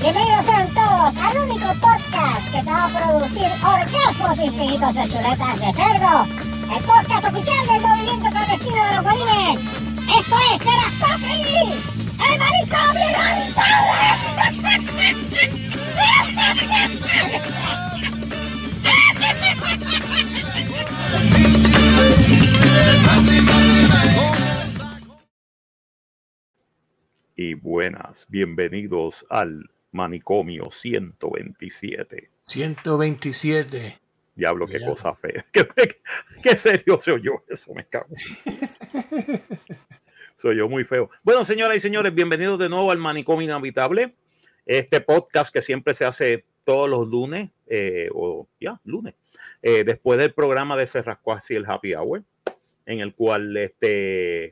Bienvenidos sean todos al único podcast que te va a producir orgasmos infinitos de chuletas de cerdo. El podcast oficial del movimiento clandestino de los bolines. Esto es Serastofri, el manicomio y buenas, bienvenidos al manicomio 127. 127. Diablo, qué cosa fea. Qué, qué- qué serio soy yo, eso me cago. soy yo muy feo. Bueno, señoras y señores, bienvenidos de nuevo al manicomio inhabitable. Este podcast que siempre se hace todos los lunes, eh, o ya, lunes, eh, después del programa de Cerrascuas y el Happy Hour, en el cual este,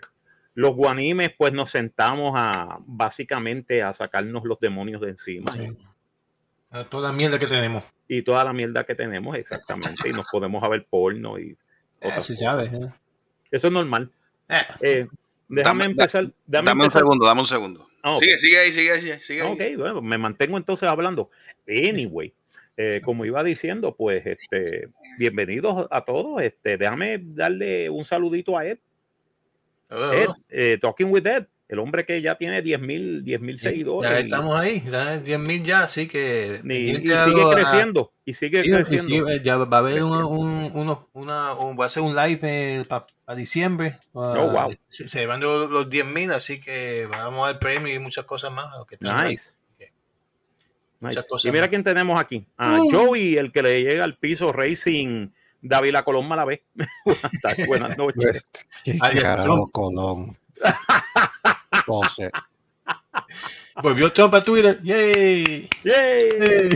los guanimes, pues nos sentamos a básicamente a sacarnos los demonios de encima A toda la mierda que tenemos. y toda la mierda que tenemos, exactamente, y nos podemos a ver porno y Eh, otras se cosas. sabe. ¿eh? Eso es normal. Eh, déjame Dame- empezar. Dame, Dame un segundo, dame un segundo. Ah. Sigue, sigue ahí, sigue ahí, sigue ahí. Ok, bueno, me mantengo entonces hablando. Anyway, como iba diciendo, pues este, bienvenidos a todos. Este, déjame darle un saludito a Ed, oh, Ed, oh. eh, Talking with Ed, el hombre que ya tiene 10 mil 10 mil Sí, seguidores. Ya estamos ahí, ya 10.000 ya, así que. y, sigue a- creciendo. Y sigue Sí, creciendo. sigue- ya va a haber un, una, un- va a ser un live para diciembre. pa- Oh, wow. Se, se van los, los 10.000, así que vamos al premio y muchas cosas más. que. Nice. Cosas Y mira más. quién tenemos aquí. A Uh. Joey, el que le llega al piso Racing David Colón Malavé. buenas tardes, buenas noches. ¿Qué Ay, carajo, Trump. Colón? Entonces, Volvió Trump a Twitter. ¡Yay! ¡Yay! Yay.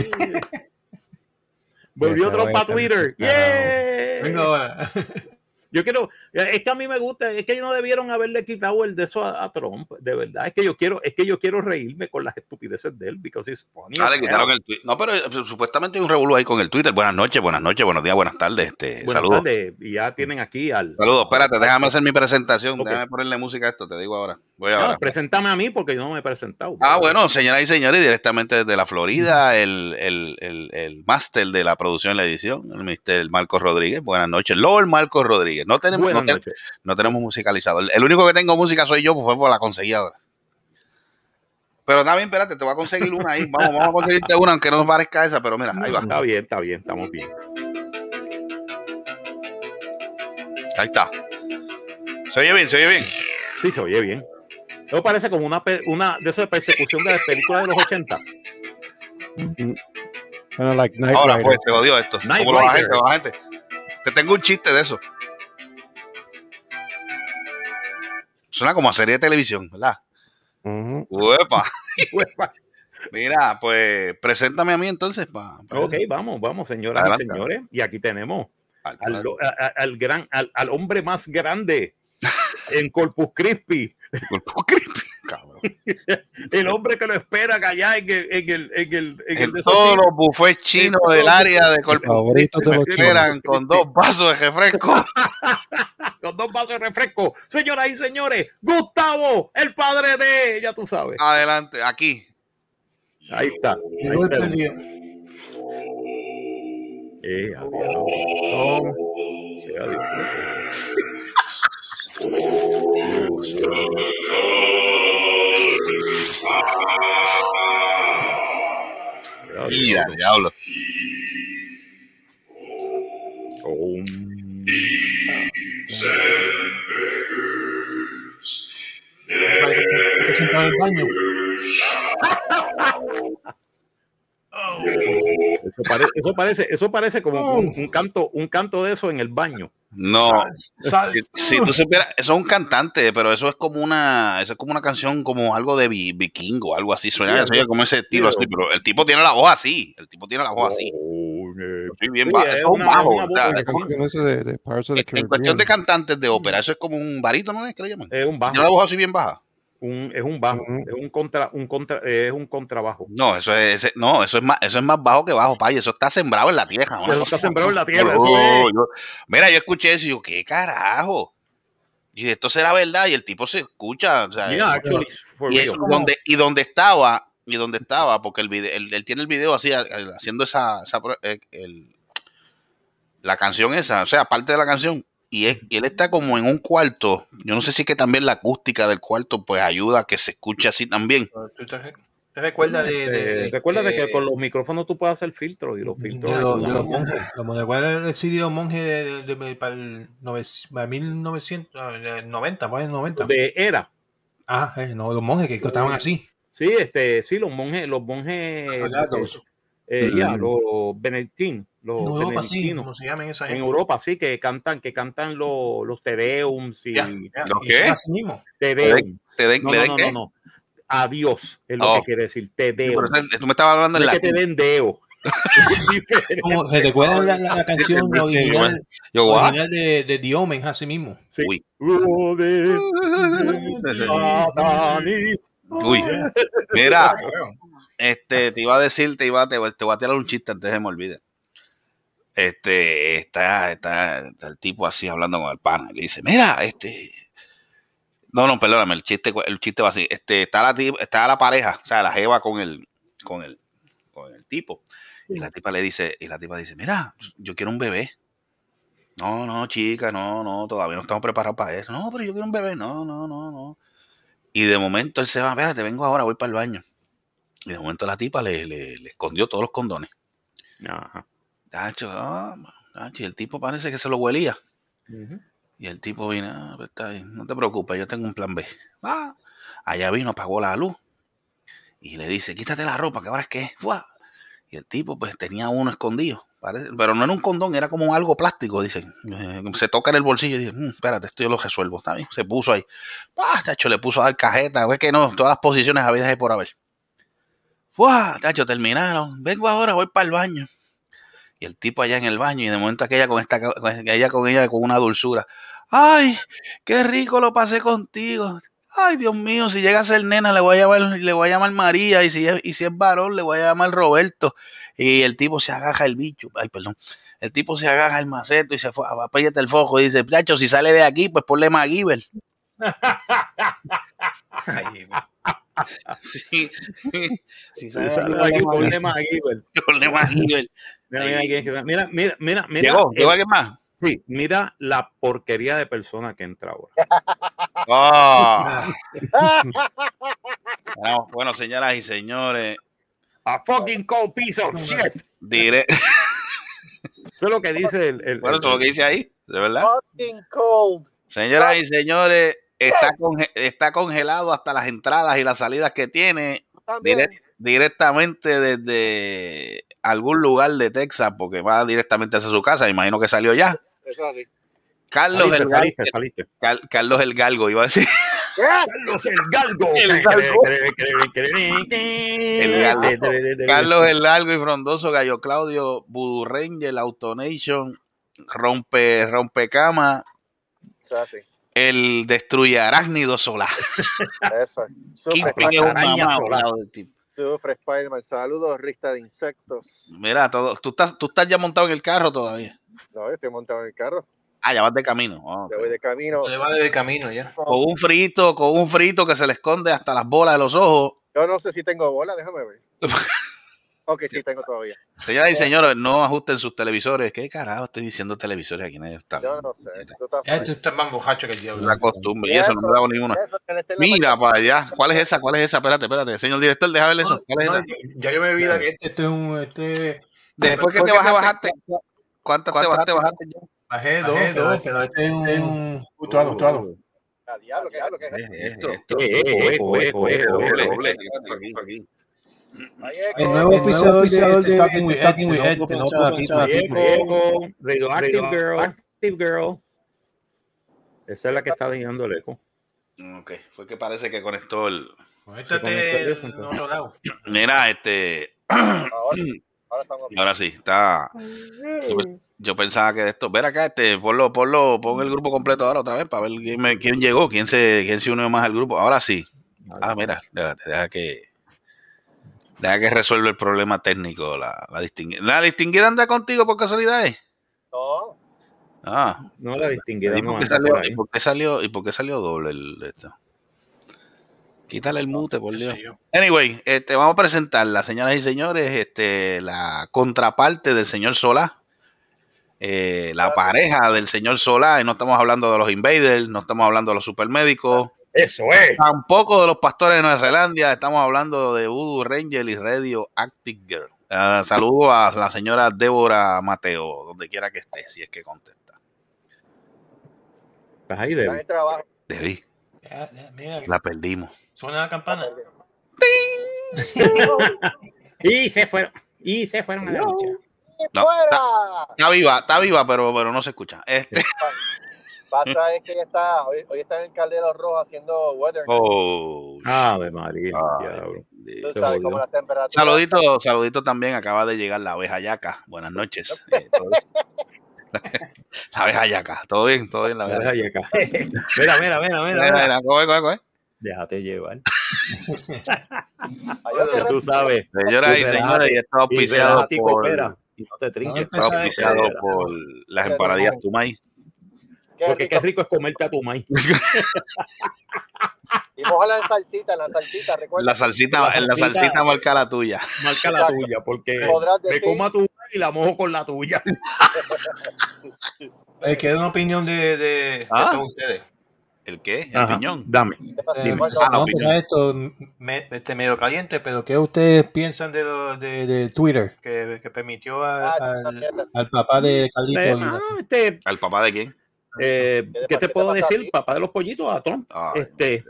Volvió Trump a Twitter. ¡Yay! Venga ahora. Yo quiero, es que a mí me gusta, es que no debieron haberle quitado el de eso a, a Trump, de verdad. Es que yo quiero, es que yo quiero reírme con las estupideces de él, because it's funny. Ah, le quitaron el. No, pero eh, supuestamente hay un revuelo ahí con el Twitter. Buenas noches, buenas noches, buenos días, buenas tardes. Este, Buenas saludos. tardes, y ya tienen aquí al. Saludos, espérate, déjame hacer mi presentación. Déjame ponerle música a esto, te digo ahora. Voy No, preséntame a mí porque yo no me he presentado. Ah, bueno, señoras y señores, directamente desde la Florida, el, el, el, el máster de la producción y la edición, el mister Marcos Rodríguez. Buenas noches, Lord Marcos Rodríguez. No tenemos, no, tenemos musicalizado. El, el único que tengo música soy yo, pues fue por la conseguí ahora. Pero nada bien, espérate, te voy a conseguir una ahí. Vamos, vamos a conseguirte una, aunque no nos parezca esa, pero mira, ahí va. Está bien, está bien, estamos bien. Ahí está. Se oye bien, se oye bien. Sí, se oye bien. Eso parece como una, una de esas persecución de las películas de los 80. bueno, like Knight Ahora Rider. pues, se jodió esto. Knight Como los Rider. agentes, los agentes. Te tengo un chiste de eso. Suena como a serie de televisión, ¿verdad? Ujú. Uepa. Mira, pues, preséntame a mí entonces. Pa, pa- ok, vamos, vamos, señoras Adelante. y señores. Y aquí tenemos al gran, al, al hombre más grande en Corpus Christi. Creepy, cabrón. El hombre que lo espera allá en el, en el, en el, en En todos los buffets chinos del área de Christi de me esperan con dos vasos de refresco. con dos vasos de refresco. Señoras y señores, Gustavo, el padre de, ya tú sabes. Adelante, aquí. Ahí está. Ahí está. Eh, adiós. No. Sí, adiós. Mira, diablo. Um, Está sentado en baño. eso, pare- eso parece, eso parece como un, un canto, un canto de eso en el baño. No. Sal- sal- Si, si tú supieras, eso es un cantante, pero eso es como una, eso es como una canción como algo de vi- vikingo, algo así, suena, Sí, como ese estilo sí, así, pero el tipo tiene la voz así, el tipo tiene la voz así. Oh, Sí, bien sí, bajo, es eso es un una- bajo, una ¿verdad? voz Es como- ¿Cómo que no es de, de Pirates of the en, cuestión de cantantes de ópera, eso es como un barito, ¿no es que le llaman? es un bajo, Tiene la voz así bien baja. Un- es un bajo, es un contra, un contra, es un contrabajo. No, eso es, ese- no, eso es más, eso es más bajo que bajo, pay, eso está sembrado en la tierra. Eso está sembrado en la tierra, eso es. yo- mira, yo escuché eso y yo, ¿qué carajo? Y esto será verdad, y el tipo se escucha. O sea, Yeah, actually, y, es real. donde, y donde estaba, y donde estaba, porque el video, él, él tiene el video así, haciendo esa, eh, el- la canción esa, o sea, parte de la canción, y, es- y él está como en un cuarto, yo no sé si es que también la acústica del cuarto pues ayuda a que se escuche así también. ¿Tú te, recuerdas de, de, Eh, de- recuerda de que de- con los micrófonos tú puedes hacer filtros y los filtros. de los, los monjes? Como de cuál es el CD de los monjes de, de- de- para el nove- para 1990, para el 90. de era. Ah, eh, no, los monjes que estaban así. Sí, este, sí, los monjes, los monjes, Sagrados. eh, ya, Mm. los benedictín, los En Europa, sí, como se llaman esa En gente. Europa, sí, que cantan, que cantan los, los tedeums y Ya, ya, ¿Los y qué? así mismo. tedeum. ¿Te den, No, no, den no, qué? no, no. Adiós es lo Oh. que quiere decir, tedeum. pero tú me estabas hablando en es que te den deo. Como, ¿Se recuerdan la, la, la canción Sí, original, Yo, original de, de The Omen, así mismo? Sí. Uy. Uy. Mira, este, te iba a decir, te iba a, te, te voy a tirar un chiste antes de que me olvide. Este, está, está, está el tipo así hablando con el pana. y Le dice, mira, este. No, no, perdóname, el chiste, el chiste va así. Este, está la está la pareja, o sea, la jeva con el, con el, con el tipo. Y la tipa le dice, y la tipa dice, mira, yo quiero un bebé. No, no, chica, no, no, todavía no estamos preparados para eso. No, pero yo quiero un bebé. No, no, no, no. Y de momento él se va, espérate, vengo ahora, voy para el baño. Y de momento la tipa le, le, le escondió todos los condones. Ajá. Tacho, ah, tacho, y el tipo parece que se lo huelía. Y el tipo vino, "Ah, pues está bien, no te preocupes, yo tengo un plan B. Ah, allá vino, apagó la luz. Y le dice, quítate la ropa, que ahora es que es. Y el tipo, pues tenía uno escondido. parece- pero no era un condón, era como algo plástico, dice. Eh, Se toca en el bolsillo y dice, "Mm, espérate, esto yo lo resuelvo. Está bien, se puso ahí. Ah, tacho, le puso a dar cajeta. Es que no, todas las posiciones habidas y por haber. Tacho, terminaron. Vengo ahora, voy para el baño. Y el tipo allá en el baño, y de momento aquella con esta, con ella con ella con una dulzura. ¡Ay! ¡Qué rico lo pasé contigo! Ay, Dios mío, si llega a ser nena, le voy a llamar, le voy a llamar María, y si es, y si es varón, le voy a llamar Roberto. Y el tipo se agaja el bicho, ay, perdón. El tipo se agaja el maceto y se fue, apáyate el foco y dice, Placho, si sale de aquí, pues ponle MacGyver. Ay, Sí, si Sí, sale de sale aquí, aquí, ponle güey. ponle MacGyver. Mira, mira, mira, mira, mira, mira, ¿Llegó? ¿Llegó alguien más? sí, mira la porquería de persona que entra ahora. Oh. Bueno, bueno, señoras y señores, A fucking cold piece of shit. diré, Eso es lo que dice el. el- bueno, eso es lo que dice ahí, de verdad. Fucking cold. Señoras y señores, está, conge- está congelado hasta las entradas y las salidas que tiene direct- directamente desde algún lugar de Texas, porque va directamente hacia su casa, imagino que salió ya. Eso es así. Carlos Saliste, el, saliste, saliste. Cal- Carlos el Galgo, iba a decir. Carlos el Galgo. El Galgo. El Galgo. Carlos el Largo y Frondoso, Gallo Claudio, Voodoo Ranger, Autonation, Rompe, Eso es así. el Destruye Arácnido Solar. Eso Kingpin es un araña mamado tipo. sufre Spider-Man. Saludos, rista de insectos. Mira, todo, tú, estás, tú estás ya montado en el carro todavía. No, yo estoy montado en el carro. Ah, ya vas de camino. Oh, Ya voy de camino. Le va de camino ya. Con un frito, con un frito que se le esconde hasta las bolas de los ojos. Yo no sé si tengo bola, déjame ver. ok, sí, tengo todavía. Señoras y señores, no ajusten sus televisores. ¿Qué carajo estoy diciendo televisores aquí? Nadie está. Yo no sé. Tú estás más bojacho que el diablo. la costumbre. Y eso no me da ninguna. Mira para allá. ¿Cuál es esa? ¿Cuál es esa? Espérate, espérate. Señor director, deja ver eso. ¿Cuál es No, esa? ya yo me vi que este, este es un. Este, Después que te vas a bajarte. ¿Cuántas te bajaste? bajaste ya? bajé dos, dos, pero este es un. Ah, diablo, diablo, ¿qué es esto? Esto, esto. El nuevo episodio de, de Talking with Ed, no eco, Radioactive Girl. Active Girl. Esa es la que está guiando el eco. Ok, fue que parece que conectó el. Conéctate otro lado. Mira, este. Ahora, sí, está. Yo, pensaba que de esto. Ver acá, este, ponlo, ponlo, pon el grupo completo ahora otra vez para ver quién, llegó, quién se, quién se unió más al grupo. Ahora sí. Ah, mira, deja que. Deja que resuelva el problema técnico. La, la distinguida. ¿La distinguida anda contigo por casualidad? eh? No, Ah, No, la distinguida ¿y no por, qué anda salió, y por qué salió, ¿Y por qué salió doble el esto? Quítale el mute, por Dios. Anyway, este, vamos a presentarla, señoras y señores, este, la contraparte del señor Solá, eh, la pareja del señor Solá, y no estamos hablando de los invaders, no estamos hablando de los supermédicos, Eso es. tampoco de los pastores de Nueva Zelanda, estamos hablando de Voodoo Ranger y Radio Active Girl. Ah, saludo a la señora Débora Mateo, donde quiera que esté, si es que contesta. Estás ahí, Debbie. trabajo. Ya, ya, mira, la perdimos. suena la campana. Y se fueron. Y se fueron a la lucha. ¡Y No, fuera! Está viva, está viva, pero, pero no se escucha. Este, Pasa es que ella está, hoy, hoy está en el Caldero Rojo haciendo weather. oh, Ave María. Ay, se sabes cómo las temperaturas. Saludito, saludito también. Acaba de llegar la abeja yaca. Buenas noches. Eh, la abeja yaca. Todo bien, todo bien, la abeja. Acá. Mira, mira, mira, mira. Mira, mira. coge, coge, coge. Déjate llevar. Ya tú sabes. Señoras y señores, y esto Y auspiciado y por. Y no te trinques. No, Empezar auspiciado por las empanadillas Tumay. Qué Porque qué rico. es comerte a tu maíz. Y mójala en salsita, en la salsita, recuerda. La salsita, La en la salsita- salsita marca la tuya. Marca la Exacto. tuya, porque me como a tu y la mojo con la tuya. Eh, ¿Qué una opinión de, de, Ah. de todos ustedes? ¿El qué? El Ajá. piñón. Dame. Eh, Bueno, Ah, no, empezar esto me- este medio caliente, pero ¿qué ustedes piensan de, lo, de, de Twitter que, que permitió a- Ah, al, papá de Carlito? Eh, y- ah, este, ¿Al papá de quién? Eh, ¿Qué te ¿Qué pasa- te qué puedo decir? Papá de los pollitos, a Trump. Ay, Este,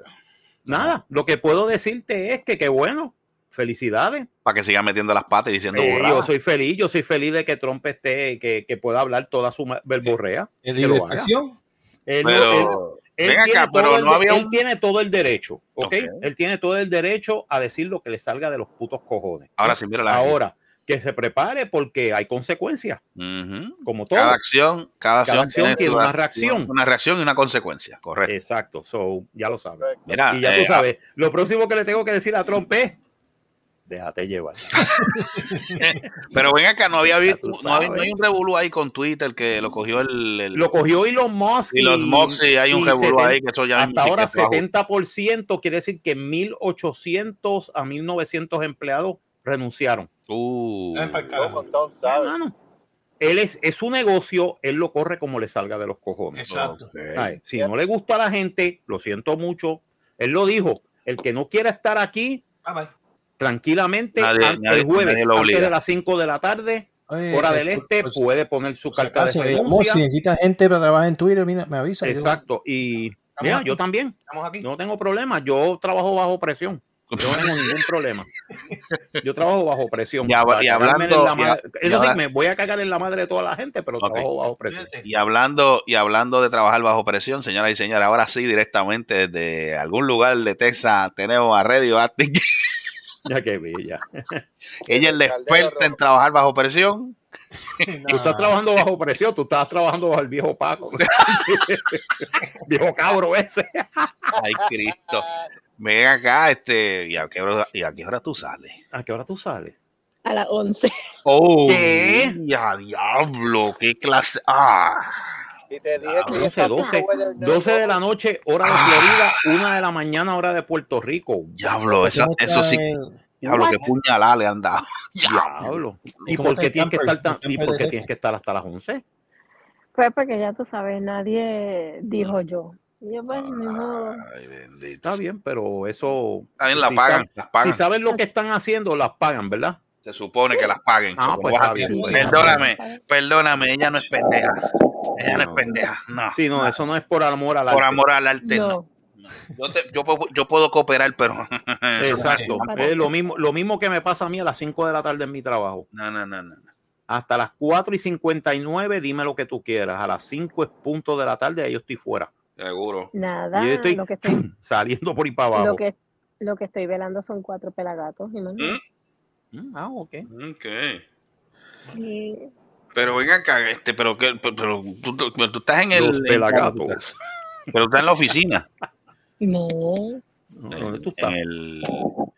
nada, lo que puedo decirte es que qué bueno. Felicidades. Para que siga metiendo las patas y diciendo Eh, yo soy feliz, yo soy feliz de que Trump esté, que, que pueda hablar toda su verborrea. ¿Es que libre lo haga. expresión? Él, Pero, él tiene acá, todo pero el no de- había él un... tiene todo el derecho, ¿ok? Ok. Él tiene todo el derecho a decir lo que le salga de los putos cojones. Ahora sí, mira la Ahora, que se prepare porque hay consecuencias, como todo. Cada acción, cada Cada acción, acción tiene una acción, reacción. Una reacción y una consecuencia, correcto. Exacto, so, ya lo sabes. Mira, Y ya eh, tú sabes, lo próximo que le tengo que decir a Trump es, déjate llevar. Pero ven acá, no había visto, no, había- sabes. no hay un revolú ahí con Twitter que lo cogió el, el- Lo cogió Elon Musk y los Mox y hay un revolú 70 ahí que eso ya hasta ahora que trabajo. 70% quiere decir que 1800 a 1900 empleados renunciaron. Uh, él es, es su negocio, él lo corre como le salga de los cojones. Exacto. Ay, si no le gusta a la gente, lo siento mucho. Él lo dijo, el que no quiera estar aquí Bye, bye. tranquilamente Nadie- an- nadie- el jueves antes de las 5 de la tarde, Oye, hora eh, del este, pues, puede poner su si carta de renuncia. si necesita gente para trabajar en Twitter, mira, me avisa. yo- Exacto. Y mira, yo también, Estamos aquí. no tengo problema. Yo trabajo bajo presión. Yo no tengo ningún problema. Yo trabajo bajo presión. Y hab- hablando- la y Eso sí, me voy a cagar en la madre de toda la gente, pero trabajo bajo presión. Y hablando, y hablando de trabajar bajo presión, señoras y señores, ahora sí, directamente desde algún lugar de Texas, tenemos a Radio Active. Ya que bella. Ella es la experta en trabajar bajo presión. Tú estás trabajando bajo presión, tú estás trabajando bajo el viejo Paco. viejo cabro ese. Ay, Cristo. Ven acá, este, ¿y a qué hora, y a qué hora tú sales? ¿A qué hora tú sales? A las 11. Oh, ¿Qué? ya, diablo, qué clase. Ah, Y te dije Ah, que 11, ella está 12, haciendo weather now, 12 de la noche, hora de Florida, 1 de la mañana, hora de Puerto Rico. diablo, eso, eso sí, diablo, qué puñalada le han dado. Diablo. ¿Y por qué tienes que estar tan, ¿El y por qué tienes que estar hasta las 11? Pues porque ya tú sabes, nadie dijo yo. Yo, pues, bendito. Está bien, pero eso. Está bien, la si pagan, las pagan. Si saben lo que están haciendo, las pagan, ¿verdad? Se supone que las paguen. Ah, pues a- bien. Perdóname, perdóname, ella no es pendeja. Ella no es pendeja, no. Sí, no, eso no es por amor al Por arte. amor al arte, no. No. Yo, te- yo, puedo- yo puedo cooperar, pero. Exacto. Es lo mismo, lo mismo que me pasa a mí a las 5 de la tarde en mi trabajo. No, no, no, no. no. Hasta las 4 y 59, dime lo que tú quieras. A las 5 es punto de la tarde, ahí yo estoy fuera. Seguro. Nada. Y yo estoy Lo que estoy, saliendo por ahí para abajo. lo que, lo que estoy velando son cuatro pelagatos. imagínate. Mm, Ah, ok. Ok. Y Pero venga acá, este, pero que, pero, pero tú, tú- pero tú estás en el. Los en- pelagatos. pero estás en la oficina. no. ¿Dónde tú En estás? el.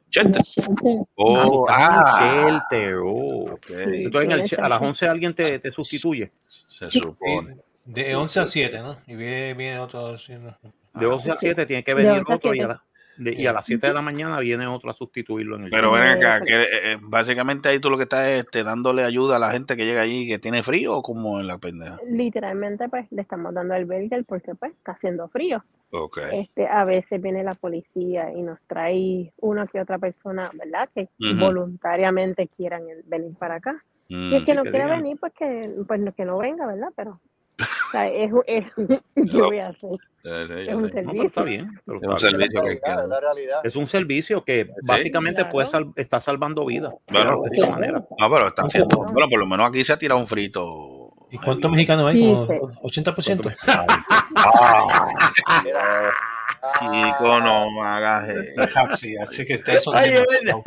Chester. Gente, Oh, Ah, ah. en el shelter. oh. ok. Entonces, en el- a las 11 alguien te, te sustituye. Se supone. De 11 a 7, ¿no? Y viene, viene otro haciendo. De 11 a 7 tiene que venir 11 a otro y a, 7. la- de- y a las 7 de la mañana viene otro a sustituirlo en el Pero ven acá, Eh, que eh, básicamente ahí tú lo que estás es este, dándole ayuda a la gente que llega allí que tiene frío o como en la pendeja. Literalmente, pues, le estamos dando el burger porque, pues, está haciendo frío. Ok. Este, a veces viene la policía y nos trae una que otra persona, ¿verdad? Que voluntariamente quieran venir para acá. Mm, Y el que sí, no que quiera venir, pues que, pues no, que no venga, ¿verdad? Pero, sea, es, es, ¿qué voy a hacer? sí, Es un está servicio. bien. pero Es un está bien. servicio que hay realidad, que es un servicio que básicamente Claro. puede sal- está salvando vidas. Claro. de esta manera. No, pero está haciendo. Bueno, por lo menos aquí se ha tirado un frito. ¿Y cuántos mexicanos hay? Sí, Como sí. 80%. Mira, Chico, no hagas eso. Así, así que Ay, demasiado.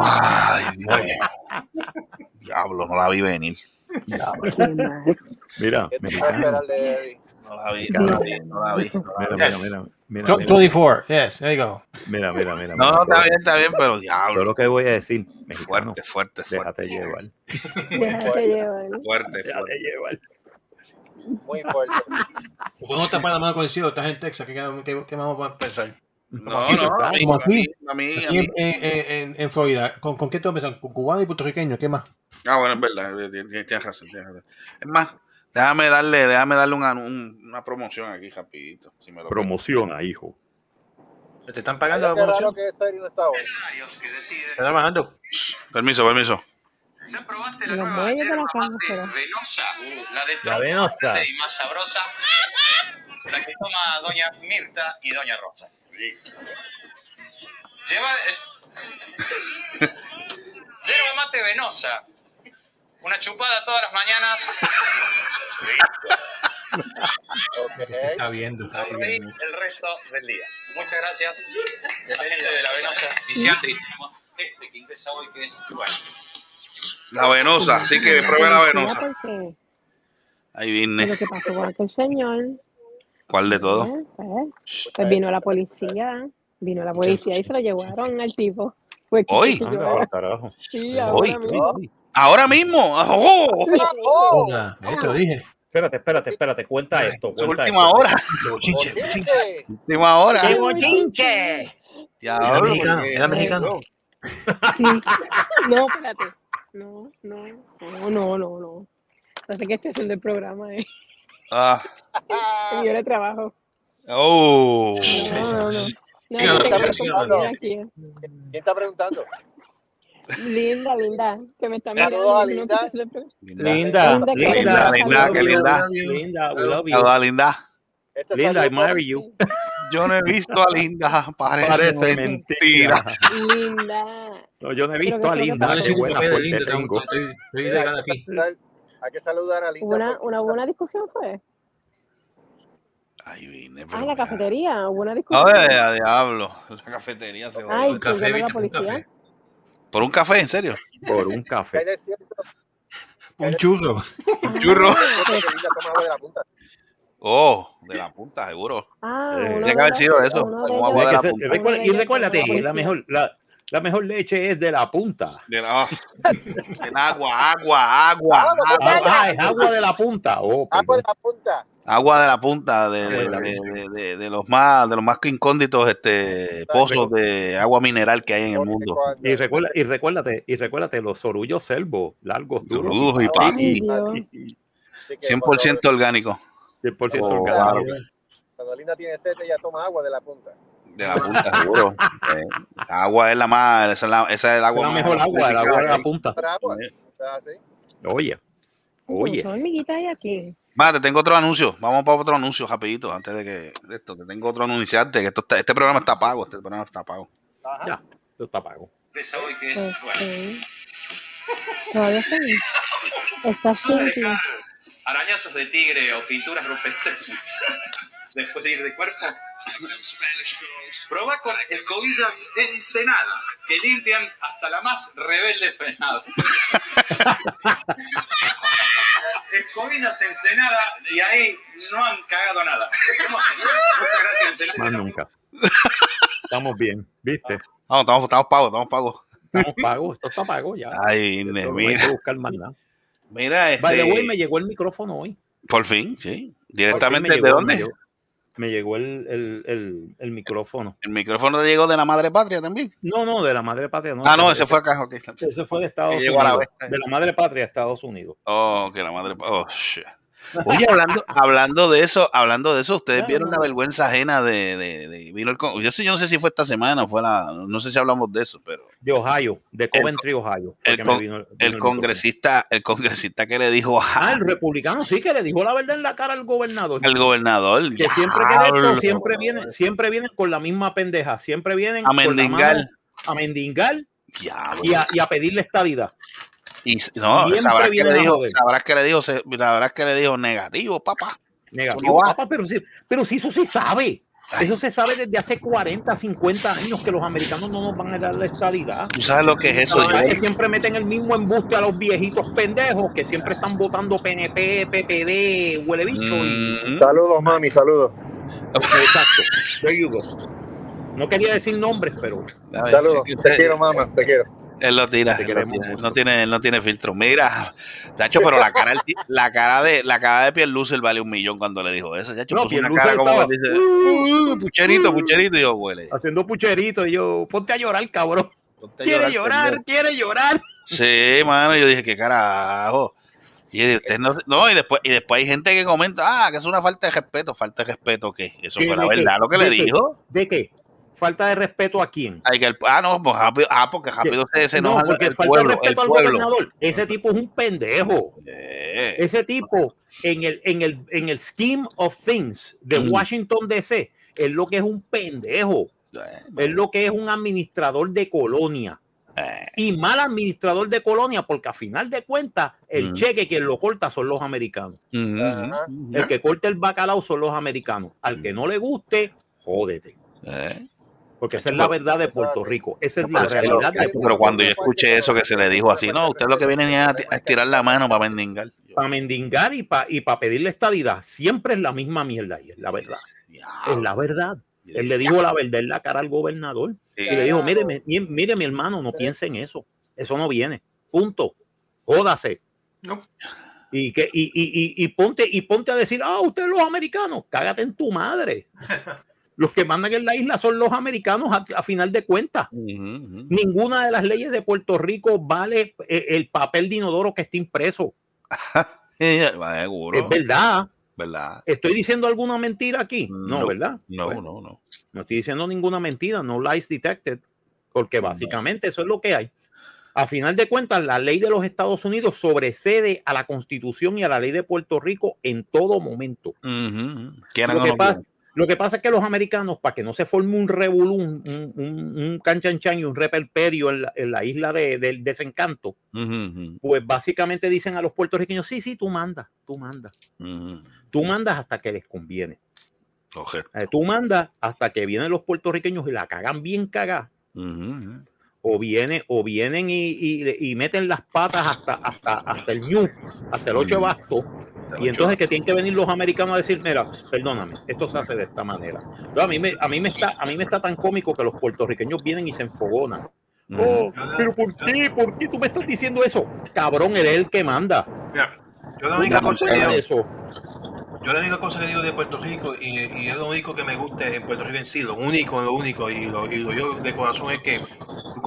Ay, Dios. Diablo, no la vi venir. Mira, Mira, vi. mira, Yes. mira, mira, Tw- mira, 24, yes, there you go. mira, mira, mira, No, no, está bien, está bien, pero Yo diablo. lo que voy a decir, mexicano, Fuerte, fuerte, fuerte. déjate llevar. Déjate llevar. Fuerte, Déjate llevar. Muy fuerte. Podemos tapar la mano con el cielo, estás en Texas, ¿qué, qué, qué vamos a pensar? No, Aquí no, a a aquí. a a Aquí en, Florida, ¿con, ¿con qué tú empiezas? ¿Con cubano y puertorriqueño? ¿Qué más? Ah, bueno, es verdad, eh, tienes razón, tienes razón. Es más, déjame darle, déjame darle una, un- una promoción aquí, rapidito. Si me lo Promociona, hijo. ¿Te están pagando la promoción? que no está hoy. Permiso, permiso. Ya probaste la Los nueva yerba mate venosa, la de La venosa. y más sabrosa, la que toma doña Mirta y doña Rosa. Lleva yerba mate venosa, una chupada todas las mañanas, Ok. Te está viendo. Sonreír mío. el resto del día. Muchas gracias. Gente de la venosa, viciante, y tenemos este que ingresa hoy que es bueno. La venosa, así que pruebe la venosa. Ahí lo vine. que pasó con aquel señor, ¿Cuál de todo? ¿eh? pues, pues vino la policía, vino la policía y se lo llevaron al tipo. Que Hoy. carajo. Sí, Hoy. ahora mismo. Ahora mismo. ¡Oh! ¡Oh! Te lo dije. Espérate, espérate, espérate. Cuenta esto. Cuenta última esto. hora. Bochinche, bochinche. Última hora. ¡Qué bochinche! Era mexicano, era mexicano. Sí. No, espérate. No, no, no, no, no, no. No sé qué estoy haciendo el programa, eh. Ah. Día de trabajo. Oh. No, no, no. No. ¿Quién está preguntando? Linda, linda, que me está Saludos mirando. a Linda. Linda, Linda, linda, linda, linda, qué linda. Linda, we love you. A Linda. Linda, I marry you. Yo no he visto a Linda. Parece, Parece mentira. Linda. No, yo no he visto que a que Linda. No buena linda, tengo- tengo. estoy, estoy aquí. que saludar, hay que saludar a Linda. ¿Hubo una, una buena discusión fue? Ahí vine. Ah, pero en la cafetería, hubo una discusión. Ay, a diablo. Esa cafetería se va. Ay, café, ¿quién llamó a la policía? ¿Por un café? ¿En serio? Por un café. Un churro. Un churro. Que Linda toma agua de la punta. Oh, de la punta, seguro. ah, Eh, Tiene que haber sido eso. de Como ellos- agua de la punta. recuerda- y recuérdate, la mejor, la, la mejor leche es de la punta. De la- En agua, agua, agua. Ah, Agua, Ah, ah, es agua de la punta. Oh, Agua de la punta. Agua de la punta de, de, Agua de la de- de- de- de los más de los más incónditos este pozos de agua mineral que hay en el mundo. Y, recuerda, y recuérdate, y recuérdate los sorullos selvos, largos, duros. Y pa- Ay, y Dios. y- y 100% orgánico 100% Oh, orgánicos. claro. Cuando, Linda tiene sed, ella toma agua de la punta. de la punta, seguro. Eh, agua es la más, esa es, la, esa es el agua la más mejor agua, el agua de la punta. Así. Oye, oye. Son hormiguitas ahí aquí. Va, te tengo otro anuncio. Vamos para otro anuncio rapidito antes de que de esto. Te tengo otro anunciante que esto está- este programa está pago. Este programa está pago. Ajá. Ya, esto está pago. Esa hoy que es. Todavía está ahí. Está ¿Sos de simple. dejar arañazos de tigre o pinturas rupestres después de ir de cuerpo? Proba con escobillas Ensenada, que limpian hasta la más rebelde frenada. escobillas Ensenada y ahí no han cagado nada. Muchas gracias, Más nunca. Estamos bien, ¿viste? Vamos, estamos, estamos pagos, estamos pagos. Estamos pagos, esto está pago ya. Ay, Esto ne- no hay que mira, buscar más nada. mira By the way, este. me llegó el micrófono hoy. Por fin, sí. Directamente, me ¿de llegó- dónde? Me llegó, el, el, el, el micrófono. ¿El micrófono te llegó de la madre patria también? No, no, de la madre patria. No, ah, no, ese fue acá. ok. Ese fue de Estados Unidos. De la madre patria Estados Unidos. Oh, que la madre. Oh, shit. Oye, hablando, hablando de eso, hablando de eso, ustedes vieron la vergüenza ajena de, de, de- vino el yo sé, yo no sé si fue esta semana o fue la, no sé si hablamos de eso, pero De Ohio, de Coventry, Ohio. el que me con- vino- vino el micrófono. congresista, el congresista que le dijo Ah, el republicano sí que le dijo la verdad en la cara al gobernador. el gobernador que siempre que esto, siempre vienen, siempre vienen con la misma pendeja, siempre vienen A mendigar. mano a mendigar diablo. y a, y a pedirle estadidad. Y no, sabrás que le dijo, sabrás que le dijo, sabrás que le dijo negativo, papá. Negativo, papá, pero sí, pero sí, eso se sabe. Eso se sabe desde hace 40, 50 años que los americanos no nos van a dar la estadidad. ¿Tú sabes lo que es eso? Yo- es que siempre meten el mismo embuste a los viejitos pendejos que siempre están votando PNP, PPD, huele bicho. y- Mm, Saludos, mami, saludos. Exacto. There you go. No quería decir nombres, pero Saludos. Te quiero, mamá, te quiero. Él lo tira, él, lo queremos tira, él mucho. no tiene, él no tiene filtro. Mira, Tacho, pero la cara, la cara de, la cara de Pierlucer vale un millón cuando le dijo eso. Tacho, No, puso una cara como estaba, dice, "Uh, pucherito, pucherito, y yo, huele. haciendo pucherito. Y yo, ponte a llorar, cabrón. Ponte Quiere llorar, pendejo". quiere llorar. Sí, mano, yo dije, qué carajo. Y usted no, no, y después, y después hay gente que comenta, ah, que es una falta de respeto, falta de respeto, ¿qué? Eso ¿Qué, fue la qué? verdad lo que le dijo. ¿De qué? ¿Falta de respeto a quién? Ay, que el- ah, no, pues rápido, ah, porque rápido se, se no, porque el falta pueblo, de respeto al pueblo. gobernador. Ese tipo es un pendejo. Eh, Ese tipo, en el, en el, en el scheme of things de Mm. Washington DC, es lo que es un pendejo. eh, Es lo que es un administrador de colonia. eh, Y mal administrador de colonia, porque a final de cuentas, el Mm. cheque quien lo corta son los americanos. ujú, El que corta el bacalao son los americanos. Al que no le guste, jódete. eh. Porque esa es la verdad de Puerto Rico. Esa es la Pero, realidad de pero cuando yo escuché eso que se le dijo así, no, usted lo que viene es a, ti- a estirar la mano para mendigar. Para mendigar y para y pa pedirle estadidad. Siempre es la misma mierda y es la verdad. Es la verdad. Él le dijo la verdad en la cara al gobernador Sí. y le dijo, mire, mi- mi- mire mi hermano, no piense en eso. Eso no viene. Punto. Jódase. No. Y, que, y, y, y, y ponte, y ponte a decir, ah, ustedes los americanos, cágate en tu madre. Los que mandan en la isla son los americanos a, a final de cuentas. Ujú. Ninguna de las leyes de Puerto Rico vale eh, el papel de inodoro que está impreso. Eh, Seguro, Es verdad. ¿verdad? ¿Estoy diciendo alguna mentira aquí? No, No, ¿verdad? No, Bueno, no, no. no estoy diciendo ninguna mentira, no lies detected, porque básicamente eso es lo que hay. A final de cuentas, la ley de los Estados Unidos sobrecede a la Constitución y a la ley de Puerto Rico en todo momento. Ujú. Quieran Lo que, no pasa. Lo que pasa es que los americanos, para que no se forme un revolú, un, un, un, canchanchan y un reperperio en la, en la isla de- del desencanto, pues básicamente dicen a los puertorriqueños, sí, sí, tú mandas, tú mandas. Tú mandas hasta que les conviene. Correcto. Eh, Tú mandas hasta que vienen los puertorriqueños y la cagan bien cagada. Ujú. O, viene, o vienen y, y- y meten las patas hasta, hasta, hasta el ñu, hasta el ocho Mm. basto. Y entonces que tienen que venir los americanos a decir, mira, perdóname, esto se hace de esta manera. Entonces, a, mí me, a, mí me está, a mí me está tan cómico que los puertorriqueños vienen y se enfogonan. Oh, pero ¿por qué? ¿Por qué tú me estás diciendo eso? Cabrón, eres el que manda. Mira, yo la única no cosa que digo, eso. yo la única cosa que digo de Puerto Rico y, y es lo único que me gusta en Puerto Rico en sí, lo único, lo único y lo, y lo yo de corazón es que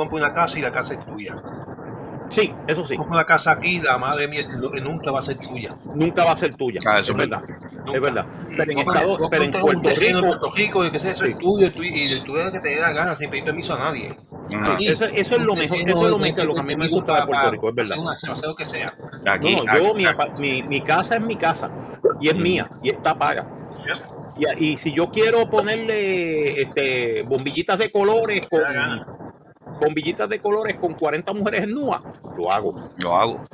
tú compras una casa y la casa es tuya. Sí, eso sí. Compras una casa aquí, la madre mía lo- nunca va a ser tuya. Nunca va a ser tuya. Ah, eso es verdad. Nunca. Es verdad. Pero en, Estados, pero en Puerto terreno en Rico, Puerto Rico y que sea, eso Sí. es tuyo y tú eres que te dé la gana sin pedir permiso a nadie. Aquí, eso, eso es lo mejor, eso es lo de- mejor, lo que a mí me gusta de Puerto Rico, es verdad. lo que sea. Aquí, No, aquí- yo, mi, mi, mi casa es mi casa y es Mm. mía y está paga. Y, y si yo quiero ponerle este, bombillitas de colores con. Bombillitas de colores con 40 mujeres en nua, lo hago, lo hago.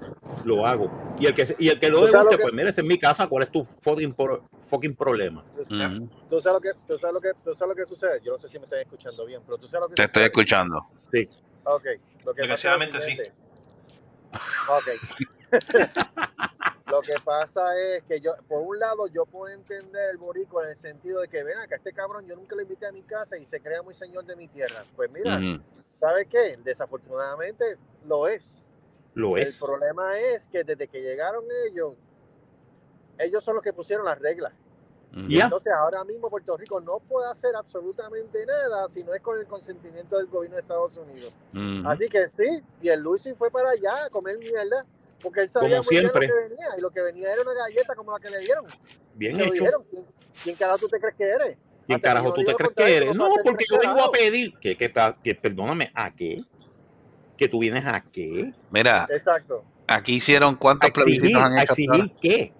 lo hago. Y el que, se- y el que lo ¿Tú le sabes lo guste, que- pues mira, esa es mi casa, ¿cuál es tu fucking, pro- fucking problema? ¿Tú sabes, lo que, tú, sabes lo que, ¿Tú sabes lo que sucede? Yo no sé si me están escuchando bien, pero tú sabes lo que Te estoy escuchando. Ok. Lo que Desgraciadamente, sí. Ok. lo que pasa es que yo, por un lado, yo puedo entender el borico en el sentido de que, ven acá, este cabrón yo nunca lo invité a mi casa y se crea muy señor de mi tierra. Pues mira, Ujú. ¿sabes qué? Desafortunadamente lo es. Lo El es. problema es que desde que llegaron ellos, ellos son los que pusieron las reglas. Entonces ahora mismo Puerto Rico no puede hacer absolutamente nada si no es con el consentimiento del gobierno de Estados Unidos. Así que sí, y el Luis fue para allá a comer mierda, porque él sabía Como muy bien siempre. lo que venía, y lo que venía era una galleta como la que le dieron. Bien hecho. dijeron, ¿quién, quién carajo tú te crees que eres? ¿Quién que carajo tú te crees que eres? No, porque yo vengo a pedir. ¿Qué, qué, pa- que, perdóname, ¿a qué? ¿Que tú vienes a qué? Mira, Exacto. aquí hicieron cuántos ¿A exigir, plebiscitos han hecho. exigir qué?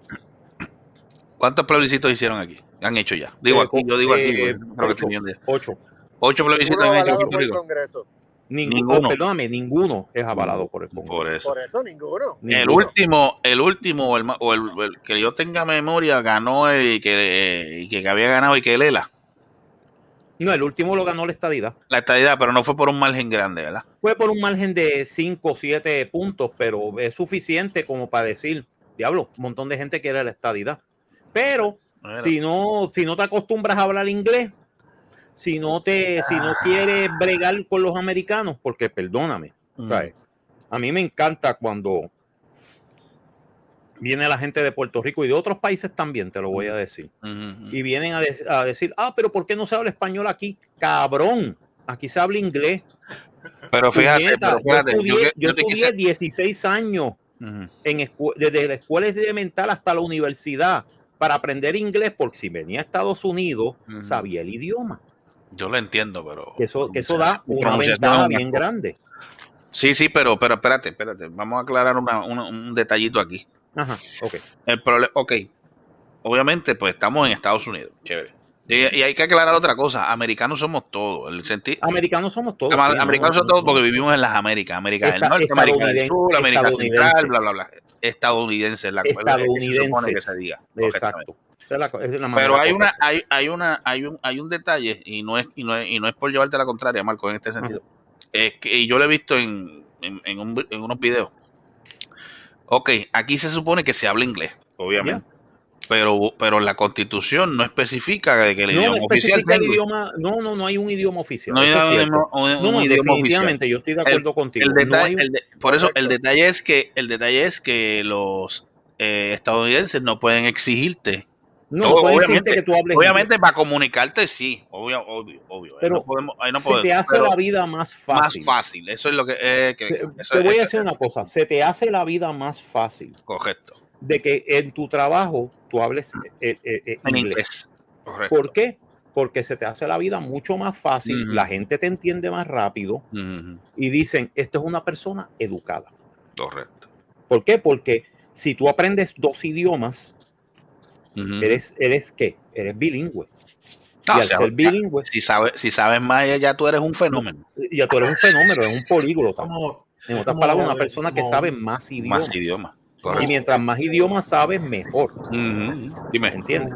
¿Cuántos plebiscitos hicieron aquí? Han hecho ya. Digo Eh, aquí, yo digo aquí. eh, creo que ocho. Ocho. Ocho plebiscitos Uno han hecho por el. Congreso. Ninguno, Ninguno. perdóname, ninguno es avalado por el Congreso. Por eso. Por eso ninguno. El Ninguno. último, el último, o el, o el- el que yo tenga memoria, ganó el que, eh, que había ganado y que Lela, No, el último lo ganó la estadidad. la estadidad, pero no fue por un margen grande, ¿verdad? Fue por un margen de 5 o 7 puntos, pero es suficiente como para decir, diablo, un montón de gente quiere la estadidad. Pero Bueno, si no, si no te acostumbras a hablar inglés, si no te, si Ah. no quieres bregar con los americanos, porque perdóname, mm, ¿sabes? a mí me encanta cuando viene la gente de Puerto Rico y de otros países también, te lo voy a decir. ujú, ujú. Y vienen a, de- a decir, ah, pero ¿por qué no se habla español aquí? Cabrón, aquí se habla inglés. Pero fíjate, Puñeta, pero fíjate, yo estudié, yo yo te estudié quise- 16 años en desde la escuela elemental hasta la universidad para aprender inglés, porque si venía a Estados Unidos, sabía el idioma. Yo lo entiendo, pero. Que eso, que eso da una ventaja una bien grande. Sí, sí, pero, pero espérate, espérate. Vamos a aclarar una- una- un detallito aquí. Ajá, ok. El problema, ok. Obviamente, pues estamos en Estados Unidos. Chévere. Y, y hay que aclarar otra cosa. Americanos somos todos. El Americanos somos todos. Ama- sí, ¿no? americanos somos todos porque vivimos en las Américas. América del Norte, América del Sur, América Central, bla, bla, bla. Estadounidenses, la que se supone que se diga. Exacto. La es la Pero hay una, hay, hay una, hay un, hay un detalle, y no es, y no es, y no es por llevarte la contraria, Marco, en este sentido. Es que y yo lo he visto en, en, en un en unos videos. Ok, aquí se supone que se habla inglés, obviamente. Pero, pero la constitución no especifica de que el no idioma oficial el idioma, no, no, no hay un idioma oficial. No hay un, un- No, un idioma oficial. definitivamente, yo estoy de acuerdo contigo. El No detalle, hay un- el de- por eso el detalle es que el detalle es que los eh, estadounidenses no pueden exigirte no, no obviamente- que tú hables Obviamente, para comunicarte, sí, obvio, obvio, obvio. Ahí Pero no podemos, ahí no se te hace la vida más más fácil. fácil. Eso es lo que. eh, que- Se- eso te es- voy a decir una cosa, se te hace la vida más fácil Correcto. de que en tu trabajo tú hables eh, eh, En inglés. Correcto. ¿Por qué? Porque se te hace la vida mucho más fácil, la gente te entiende más rápido y dicen, esto es una persona educada. Correcto. ¿Por qué? Porque si tú aprendes dos idiomas, Eres, eres qué? Eres bilingüe. No, y al sea, ser bilingüe, si sabes, si sabes más, ya tú eres un fenómeno. ya tú eres un fenómeno, eres un políglota. Como, En otras palabras, una persona que sabe más idiomas. Más idiomas. Y mientras más idiomas sabes, mejor. Dime. ¿Entiendes?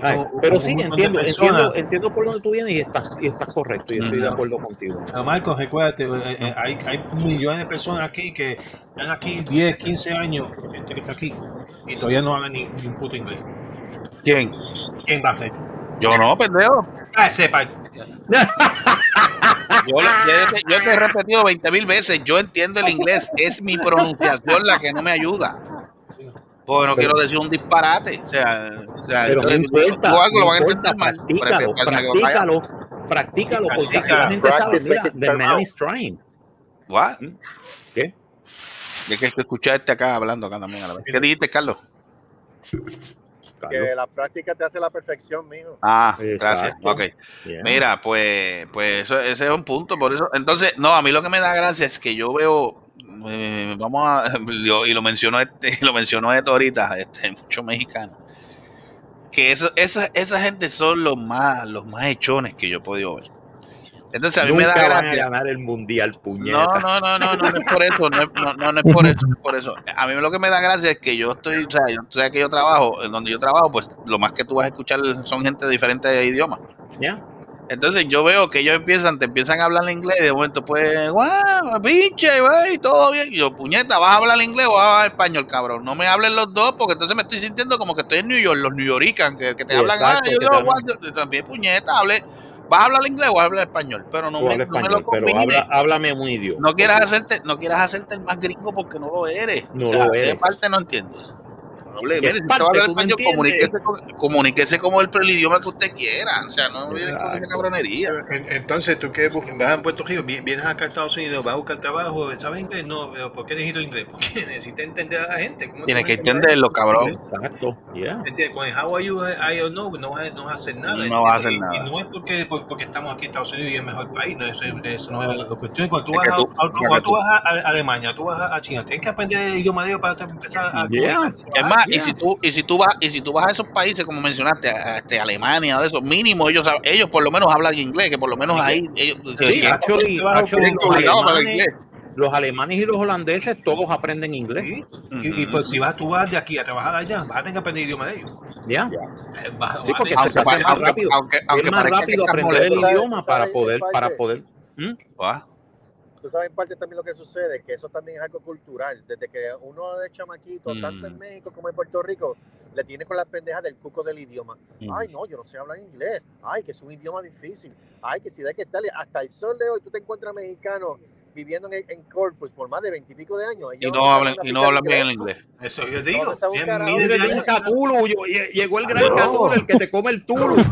Como- pero sí, entiendo, entiendo, entiendo por donde tú vienes y estás, y estás correcto. Yo estoy de acuerdo contigo. Pero Marcos, recuérdate, eh, eh, hay, hay millones de personas aquí que están aquí 10, 15 años, este que está aquí, y todavía no hablan ni, ni un puto inglés. ¿Quién? ¿Quién va a ser? Yo no, pendejo. Ah, sepa. Yo, yo te, yo te he repetido 20 mil veces. Yo entiendo el inglés. Es mi pronunciación la que no me ayuda. Porque no quiero decir un disparate. O sea, o sea, Pero no entonces, importa, digo algo, lo van a entender mal. practícalo, practícalo, practícalo, porque así la gente sabe, mira, the man is trying. What? ¿Qué? Ya que escuchar este acá hablando acá también a la vez. ¿Qué dijiste, Carlos? Que la práctica te hace la perfección, mijo. Ah, Exacto. gracias. Ok. Yeah. Mira, pues, pues eso, ese es un punto, por eso. Entonces, no, a mí lo que me da gracia es que yo veo, eh, vamos a, yo- y lo mencionó este, lo mencionó esto ahorita, este, mucho mexicano, que eso, esa, esa gente son los más, los más hechones que yo he podido ver. Entonces a mí me da van a gracia. ganar el mundial, No, puñeta. no, no, no, no, no es por eso, no es, no, no, no es por eso, no es por eso. A mí lo que me da gracia es que yo estoy, o sea, yo, o sea, que yo trabajo, en donde yo trabajo, pues lo más que tú vas a escuchar son gente de diferentes idiomas. ¿Ya? Entonces yo veo que ellos empiezan, te empiezan a hablar inglés y de momento pues, guau, pinche, güey, todo bien. Y yo, puñeta, ¿vas a hablar inglés o vas a hablar español, cabrón? No me hablen los dos porque entonces me estoy sintiendo como que estoy en New York, los New Yorkers, que, que te hablan, ah, yo que no, te hablan. yo- también, puñeta, hable, ¿vas a hablar inglés o vas a hablar español? Pero no, me, no me lo pero combines. habla, háblame un idioma. No quieras hacerte, no quieras hacerte el más gringo porque no lo eres. No o sea, lo ¿qué eres. parte no entiendes? Mire, si parte, usted va a hablar tú me español, entiendes. comuníquese, con- comuníquese como el, el idioma que usted quiera. O sea, no viene con esa cabronería. En- Entonces, tú que buscas, vas a Puerto Rico, vi- vienes acá a Estados Unidos, vas a buscar trabajo, ¿sabes inglés? No, pero ¿por qué necesito inglés? Porque necesitas entender a la gente. ¿Cómo Tiene tú que entenderlo, eso? cabrón. Exacto. Yeah. Con el how are you, I don't know, no vas, a- no vas a hacer nada. No vas a hacer nada. Y, no es porque, por- porque estamos aquí en Estados Unidos y es el mejor país, no, eso, eso no es la cuestión. Cuando tú vas, a, tú- a- es que cuando tú tú- vas a, a Alemania, tú vas a, China, tienes que aprender el idioma de ellos para empezar a Yeah. comunicarte. Es más, Yeah. y si tú, y si tú vas, y si tú vas a esos países como mencionaste, a, a este, Alemania o de esos, mínimo ellos ellos por lo menos hablan inglés, que por lo menos ahí ellos Sí, actually, actually, los, alemanes, inglés. los alemanes y los holandeses todos aprenden inglés. Sí, Y, y pues si vas, tú vas de aquí a trabajar allá, vas a tener que aprender el idioma de ellos. ¿Ya? Vas- Sí, vas porque a- se Aunque, hace pare- más aunque, rápido. aunque, aunque es más rápido aprender el molesto. ¿Sabes- idioma para poder, para poder. ¿Mm? Tú sabes en parte también lo que sucede, que eso también es algo cultural. Desde que uno de chamaquito, Mm. tanto en México como en Puerto Rico, le tiene con las pendejas del cuco del idioma. Mm. Ay, no, yo no sé hablar inglés. Ay, que es un idioma difícil. Ay, que si hay que estarle. Hasta el sol de hoy tú te encuentras mexicano viviendo en, en Corpus por más de veintipico de años. y no hablan, y no hablan bien el inglés. Eso yo digo. No, se sabe un bien carajo. miles de Mira, años. llega Cthulhu, yo- lle- llegó el gran. Cthulhu, el que te come el tulo. Eso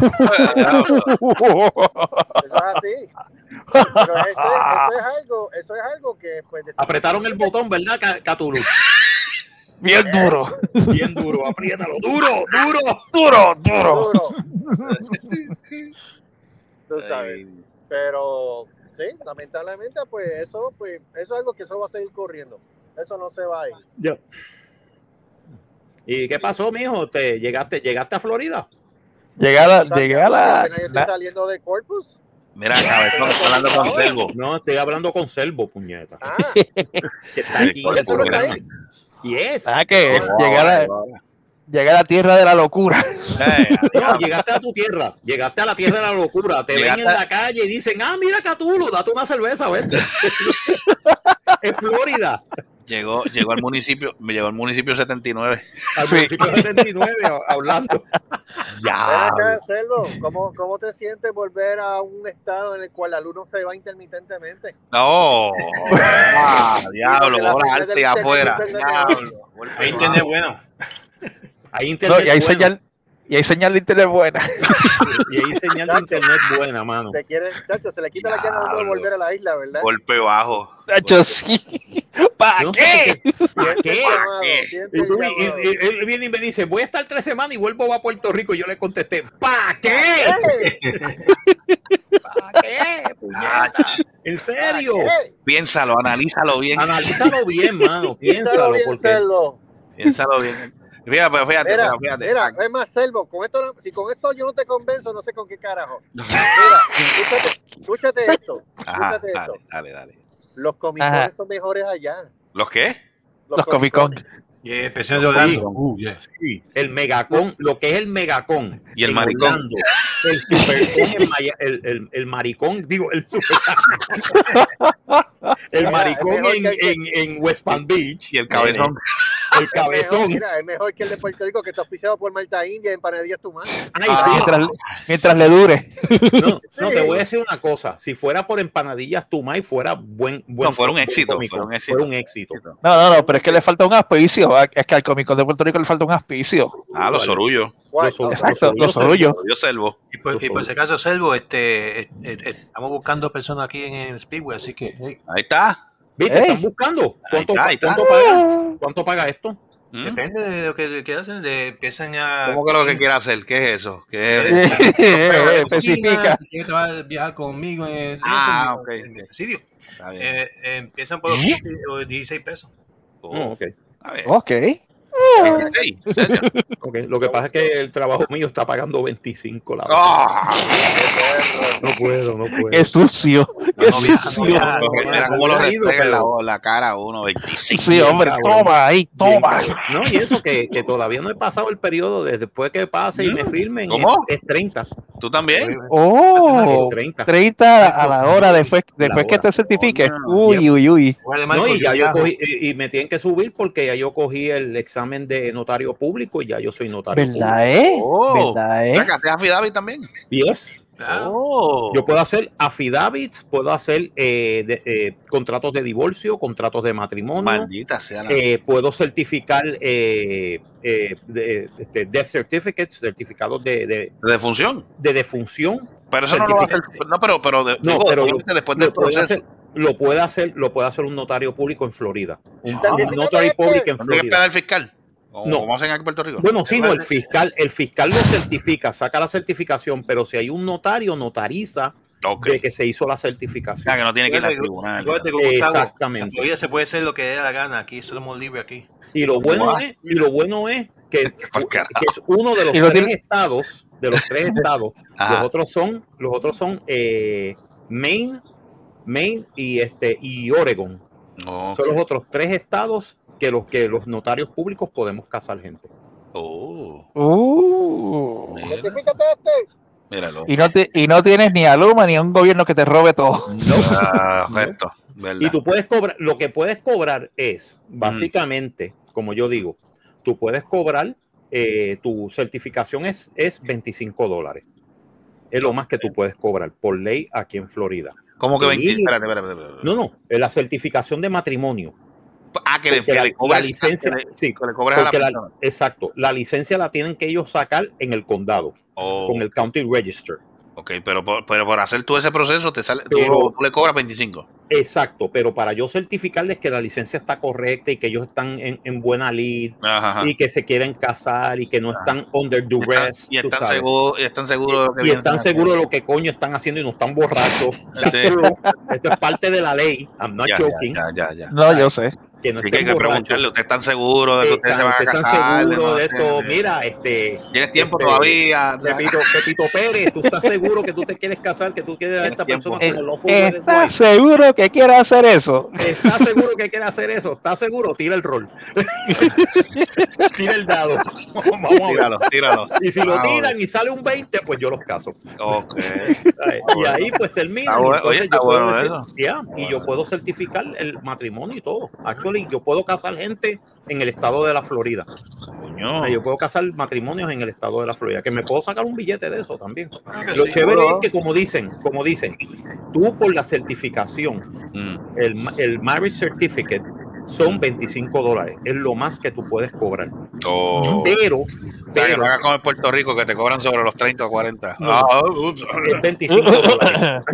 es así. Pero eso es, eso es algo, eso es algo que pues Apretaron el botón, ¿verdad, Ca- Cthulhu? Bien duro. Bien duro, apriétalo, duro, duro. Duro, duro. duro. Tú sabes. Pero sí, lamentablemente, pues eso, pues eso es algo que eso va a seguir corriendo. Eso no se va a ir. ¿Y qué pasó, mijo? ¿Te llegaste, llegaste a Florida? Llegué a la, ¿Sabes? llegué a la, Apenas yo estoy la- saliendo de Corpus. Mira, cabezón, está hablando con Selvo. No, estoy hablando con Selvo, puñeta. Ah, Que está aquí. Yes. ¿sabes qué? Wow, Llegué a la, wow. Llegué a la tierra de la locura. Eh, No, llegaste a tu tierra, llegaste a la tierra de la locura, te Llegaste ven en la calle y dicen, ah, mira Catulo, date una cerveza, vente. es Florida, Llegó, llegó al municipio, me llegó al municipio 79. al Sí. municipio de 79, a- hablando. Ya. ¿cómo, ¿cómo te sientes volver a un estado en el cual la luz no se va intermitentemente? No, ah, diablo, bola y afuera. Diablo, Ahí internet bueno. Hay No, internet y hay bueno, señal, y hay señal de internet buena. y hay señal de internet buena, mano. Te quieren, chacho, se le quita la gana a uno de volver a la isla, ¿verdad? golpe bajo. Nacho, sí. ¿Para No qué? ¿Para qué? Y, él viene y me dice, voy a estar tres semanas y vuelvo a Puerto Rico. Y yo le contesté, ¿para qué? ¿Para qué? puñeta? ¿En serio? ¿Qué? Piénsalo, analízalo bien. Analízalo bien, mano. Piénsalo porque. Piénsalo bien. Fíjate, pero fíjate, Mira, fíjate. mira, es más, Selvo, con esto, no- si con esto yo no te convenzo, no sé con qué carajo. Mira, escúchate, escúchate esto, Ajá, escúchate esto. dale, dale, dale. Los comicones son mejores allá. ¿Los qué? Los Comic Con. Y especial de Orlando. Uh, yeah. Sí, el megacón, lo que es el megacón. Y el maricón. Orlando, el supercón Maya- el, el, el maricón, digo, el super. el maricón en, el en, en West Palm Beach. Y el cabezón. El cabezón. Es mejor, mira, es mejor que el de Puerto Rico que está auspiciado por Malta India en Panadillas tu madre. Ay, Ah, sí, Mientras, mientras le dure. no, no, te voy a decir una cosa. Si fuera por empanadillas Tumay, fuera buen, buen No, fuera un buen éxito, fuera un éxito. fuera un éxito. No, no, no, pero es que le falta un auspicio. Es que al Comic Con de Puerto Rico le falta un auspicio. Ah, los sorullos. Guay, Los or- no, Exacto, los los orullos. Yo selvo. Y por, y por si acaso, Selvo, este, eh, eh, estamos buscando personas aquí en el Speedway, así que hey, Ahí está. ¿Viste? Ey. Están buscando. ¿Cuánto, Ahí está, ahí está. cuánto paga? ¿Cuánto paga esto? ¿Mm? depende de lo que, de, empiezan a... ¿Cómo que lo que quiere hacer? ¿Qué es eso? ¿Qué es? Especifica. Si quieres te vas a viajar conmigo en, Ah, en- ok, en. Está bien. Eh, eh, empiezan por los 15 o 16 pesos. Oh, No, ok. a ver. Ok. Ey, ¿en serio? ok. Lo que pasa es que el trabajo mío está pagando 25 la hora. Ah, No puedo, no puedo. Es sucio. no, Es mira, sucio. mira, mira cómo lo en la, la cara a uno, 25. Sí, hombre, cabrón. toma ahí, toma. No, y eso que, que todavía no he pasado el periodo de después que pase y me firmen. ¿Cómo? Es, es 30. ¿Tú también? Oh, Es 30. 30 a la hora después, después que hora. te certifiques. Oh, Uy, uy, uy. No, y ya yo cogí, y, y me tienen que subir porque ya yo cogí el examen de notario público y ya yo soy notario ¿Verdad, eh? Oh. ¿Verdad, eh? ¿Sacaste affidavit también? público. Yes. Oh. Yo puedo hacer affidavits, puedo hacer eh, de- eh, contratos de divorcio, contratos de matrimonio, Maldita sea la. eh, puedo certificar eh, eh, de- este, death certificates, certificados de, de, de función. de defunción. Pero eso no lo va a hacer. No, pero, pero, de- No, digo, pero después del lo puede proceso. hacer, lo puede hacer, lo puede hacer un notario público en Florida. Un, Ah. un notary public en ¿No tiene que Florida. esperar al fiscal? ¿O No. como hacen aquí en Puerto Rico? Bueno, sí, no, el fiscal, el fiscal lo certifica, saca la certificación, pero si hay un notario, notariza de que se hizo la O certificación. sea, que no tiene que ir al tribunal. Exactamente. Florida se puede hacer lo que dé la gana. Aquí somos libres aquí. Y lo bueno es, y lo bueno es que, es uno de los tres tiene- estados, de los tres estados, Ajá. los otros son, los otros son eh, Maine, Maine y este y Oregon. Son los otros tres estados que los que los notarios públicos podemos casar gente. Oh, Uh. este. míralo. Y no, te, y no tienes ni a Luma ni a un gobierno que te robe todo. Ah, correcto, ¿verdad? Y tú puedes cobrar, lo que puedes cobrar es, básicamente, como yo digo, tú puedes cobrar, eh, tu certificación es, es 25 dólares. Es lo más que tú puedes cobrar por ley aquí en Florida. ¿Cómo que 20? Sí. Espérate, espérate, espérate. No, no, es la certificación de matrimonio. Ah, que le, que la, le cobres la licencia, que le, sí, que le cobres a la exacto, la licencia la tienen que ellos sacar en el condado, Oh, con el county register. ok, pero por, pero por hacer tú ese proceso, te sale, tú- Pero- tú, le cobras 25. Exacto, pero para yo certificarles que la licencia está correcta y que ellos están en, en buena Ajá, ajá. y que se quieren casar y que no están under duress. y están seguros, y están seguros de lo que y están seguros de lo que coño están haciendo y no están borrachos. Sí. Esto es parte de la ley. I'm not Ya, joking. ya, ya, ya. No, yo sé. Que no hay estén que preguntarle. ¿ustedes están seguros de que ustedes se van a ustedes están casar? seguros de esto. Mira, este. Tienes tiempo este, todavía. Pepito, Pepito Pérez, tú estás seguro que tú te quieres casar, que tú quieres a esta tiempo. persona como wedded ¿Estás seguro que quiere hacer eso? ¿Estás seguro que quiere hacer eso? ¿Estás seguro? Tira el rol. Tira el dado. Vamos a ver. Tíralo, tíralo. Y si lo tiran y sale un 20, pues yo los caso. Ok. Y ahí pues termina. Oye, está bueno eso. y yo puedo certificar el matrimonio y todo. Actually, yo puedo casar gente en el estado de la Florida. Coño. Yo puedo casar matrimonios en el estado de la Florida, que me puedo sacar un billete de eso también. Ah, Lo sí. chévere es que como dicen, como dicen, tú por la certificación, Mm. el, el marriage certificate son 25 dólares, es lo más que tú puedes cobrar. Oh. Pero, pero hagas como en Puerto Rico que te cobran sobre los 30 o 40. No. Ah, es 25 dólares.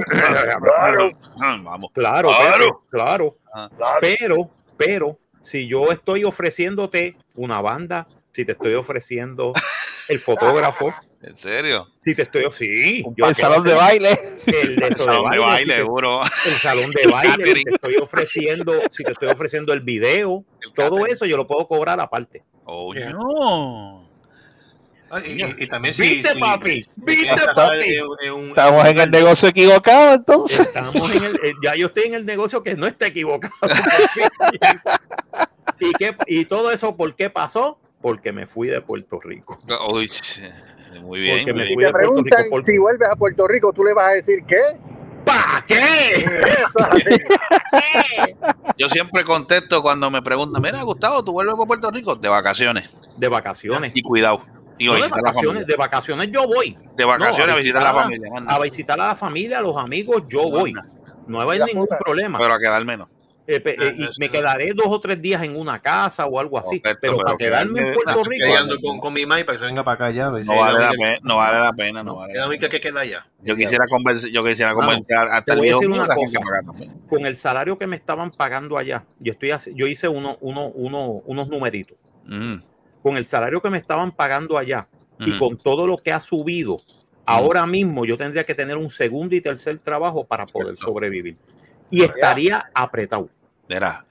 Vamos. Claro, Claro. Pepe, claro. Ah. Pero, pero, si yo estoy ofreciéndote una banda, si te estoy ofreciendo el fotógrafo, ¿En serio? si te estoy, sí, yo El salón de baile. el, de El eso salón de baile, si seguro. el salón de baile, si te estoy ofreciendo, si te estoy ofreciendo el video, El todo catering. eso yo lo puedo cobrar aparte. Oh, no. Y, y- y también si, ¿Viste, si- papi? ¿Viste, papi? un- Estamos en el negocio equivocado, entonces. Estamos en el, eh, ya yo estoy en el negocio que no está equivocado. ¿Y, qué, y todo eso, ¿por qué pasó? Porque me fui de Puerto Rico. Uy, muy bien. Porque muy me bien. fui Te de Puerto Rico preguntan por- si vuelves a Puerto Rico, tú le vas a decir qué. ¿Para qué? Así. Yo siempre contesto cuando me preguntan, mira, Gustavo, ¿tú vuelves a Puerto Rico? De vacaciones. De vacaciones. Y cuidado. A No de visitar a vacaciones, de vacaciones yo voy. De vacaciones No, a visitar a la familia. A anda. visitar a la familia, a los amigos, yo voy. No hay La ningún puta. problema. Pero a quedar menos. Eh, eh, y me quedaré dos o tres días en una casa o algo así. Correcto, pero, pero para quedarme en quedarme- Puerto no, Rico. Estoy ando con, con mi mai para que se venga para acá ya. No vale, la pena, no vale la pena, no vale la única que queda allá. pena. Yo quisiera convencer, yo quisiera convencer a- hasta te el voy a decir una que que cosa. con el salario que me estaban pagando allá, yo estoy yo hice uno, uno, uno, unos numeritos. Ujú, Con el salario que me estaban pagando allá y con todo lo que ha subido, ahora mismo yo tendría que tener un segundo y tercer trabajo para poder Cierto. sobrevivir. Y estaría apretado. Verá.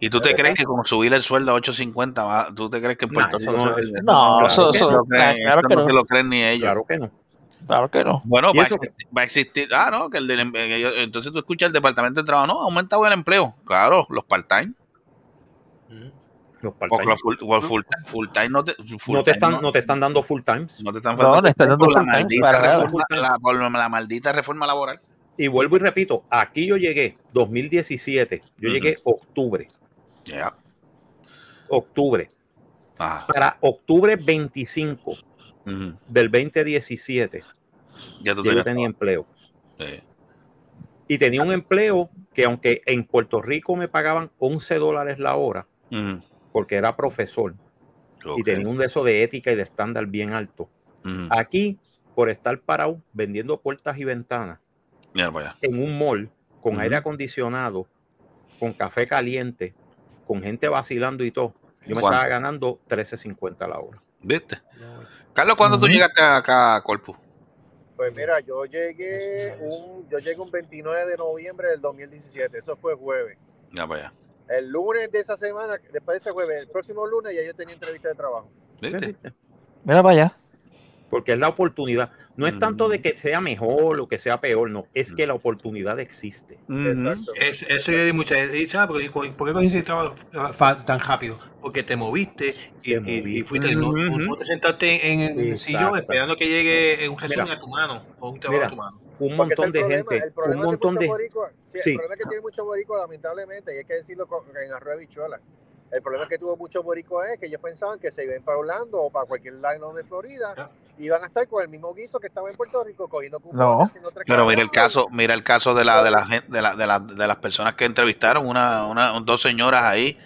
¿Y tú te crees que con subir el sueldo a 8.50, va- tú te crees que en Puerto eso Rico no No, claro eso, que eso- lo creen, claro que no no. se lo creen ni ellos. Claro que no. Claro que no. Bueno, va a, existir, va a existir. Ah, no, que el del, eh, entonces tú escuchas el departamento de trabajo. No, ha aumentado el empleo. Claro, los part-time. Los part-time. los full, full, full time no te, full no, te time están, no, no te están dando full times. no te están No, faltando le están dando por la full time, reforma, la, por la maldita reforma laboral. Y vuelvo y repito, aquí yo llegué 2017, yo Ujú. llegué octubre, Ya. octubre. Ah, Para octubre 25 ujú. del 2017, Ya tú yo tenías tenía empleo. Sí. Y tenía un empleo que aunque en Puerto Rico me pagaban 11 dólares la hora, Mm, porque era profesor, y tenía un de eso de ética y de estándar bien alto. Mm, Aquí, por estar parado vendiendo puertas y ventanas en un mall, con aire acondicionado, con café caliente, con gente vacilando y todo, yo me ¿Cuánto? estaba ganando 13.50 la hora. ¿Viste? Carlos, ¿cuándo tú llegaste acá a Corpus? Pues mira, yo llegué un, yo llegué un 29 de noviembre del 2017, eso fue jueves. Ya allá. El lunes de esa semana, después de ese jueves, el próximo lunes ya yo tenía entrevista de trabajo. ¿Viste? Mira para allá. Porque es la oportunidad. No es tanto de que sea mejor o que sea peor, no, es que la oportunidad existe. Ujú. Exacto. Es, eso yo di mucha dice, ah, ¿por qué, cogiste el trabajo tan rápido? Porque te moviste y, Te y- y moviste. fuiste. No, Ujú. no te sentaste en el Exacto. sillón esperando que llegue un resumen Mira. a tu mano o un trabajo Mira. a tu mano. Un Porque montón de problema, gente, un montón de sí, sí. el problema es que tiene muchos boricuas, lamentablemente, y hay que decirlo con- en arroyo de bichuela. El problema que tuvo muchos boricuas es que ellos pensaban que se iban para Orlando o para cualquier lado de Florida, Ya. iban a estar con el mismo guiso que estaba en Puerto Rico, cogiendo cupones, No. Pero mira el caso, mira el caso de la de la gente, de, la, de, la- de las personas que entrevistaron, una, una dos señoras ahí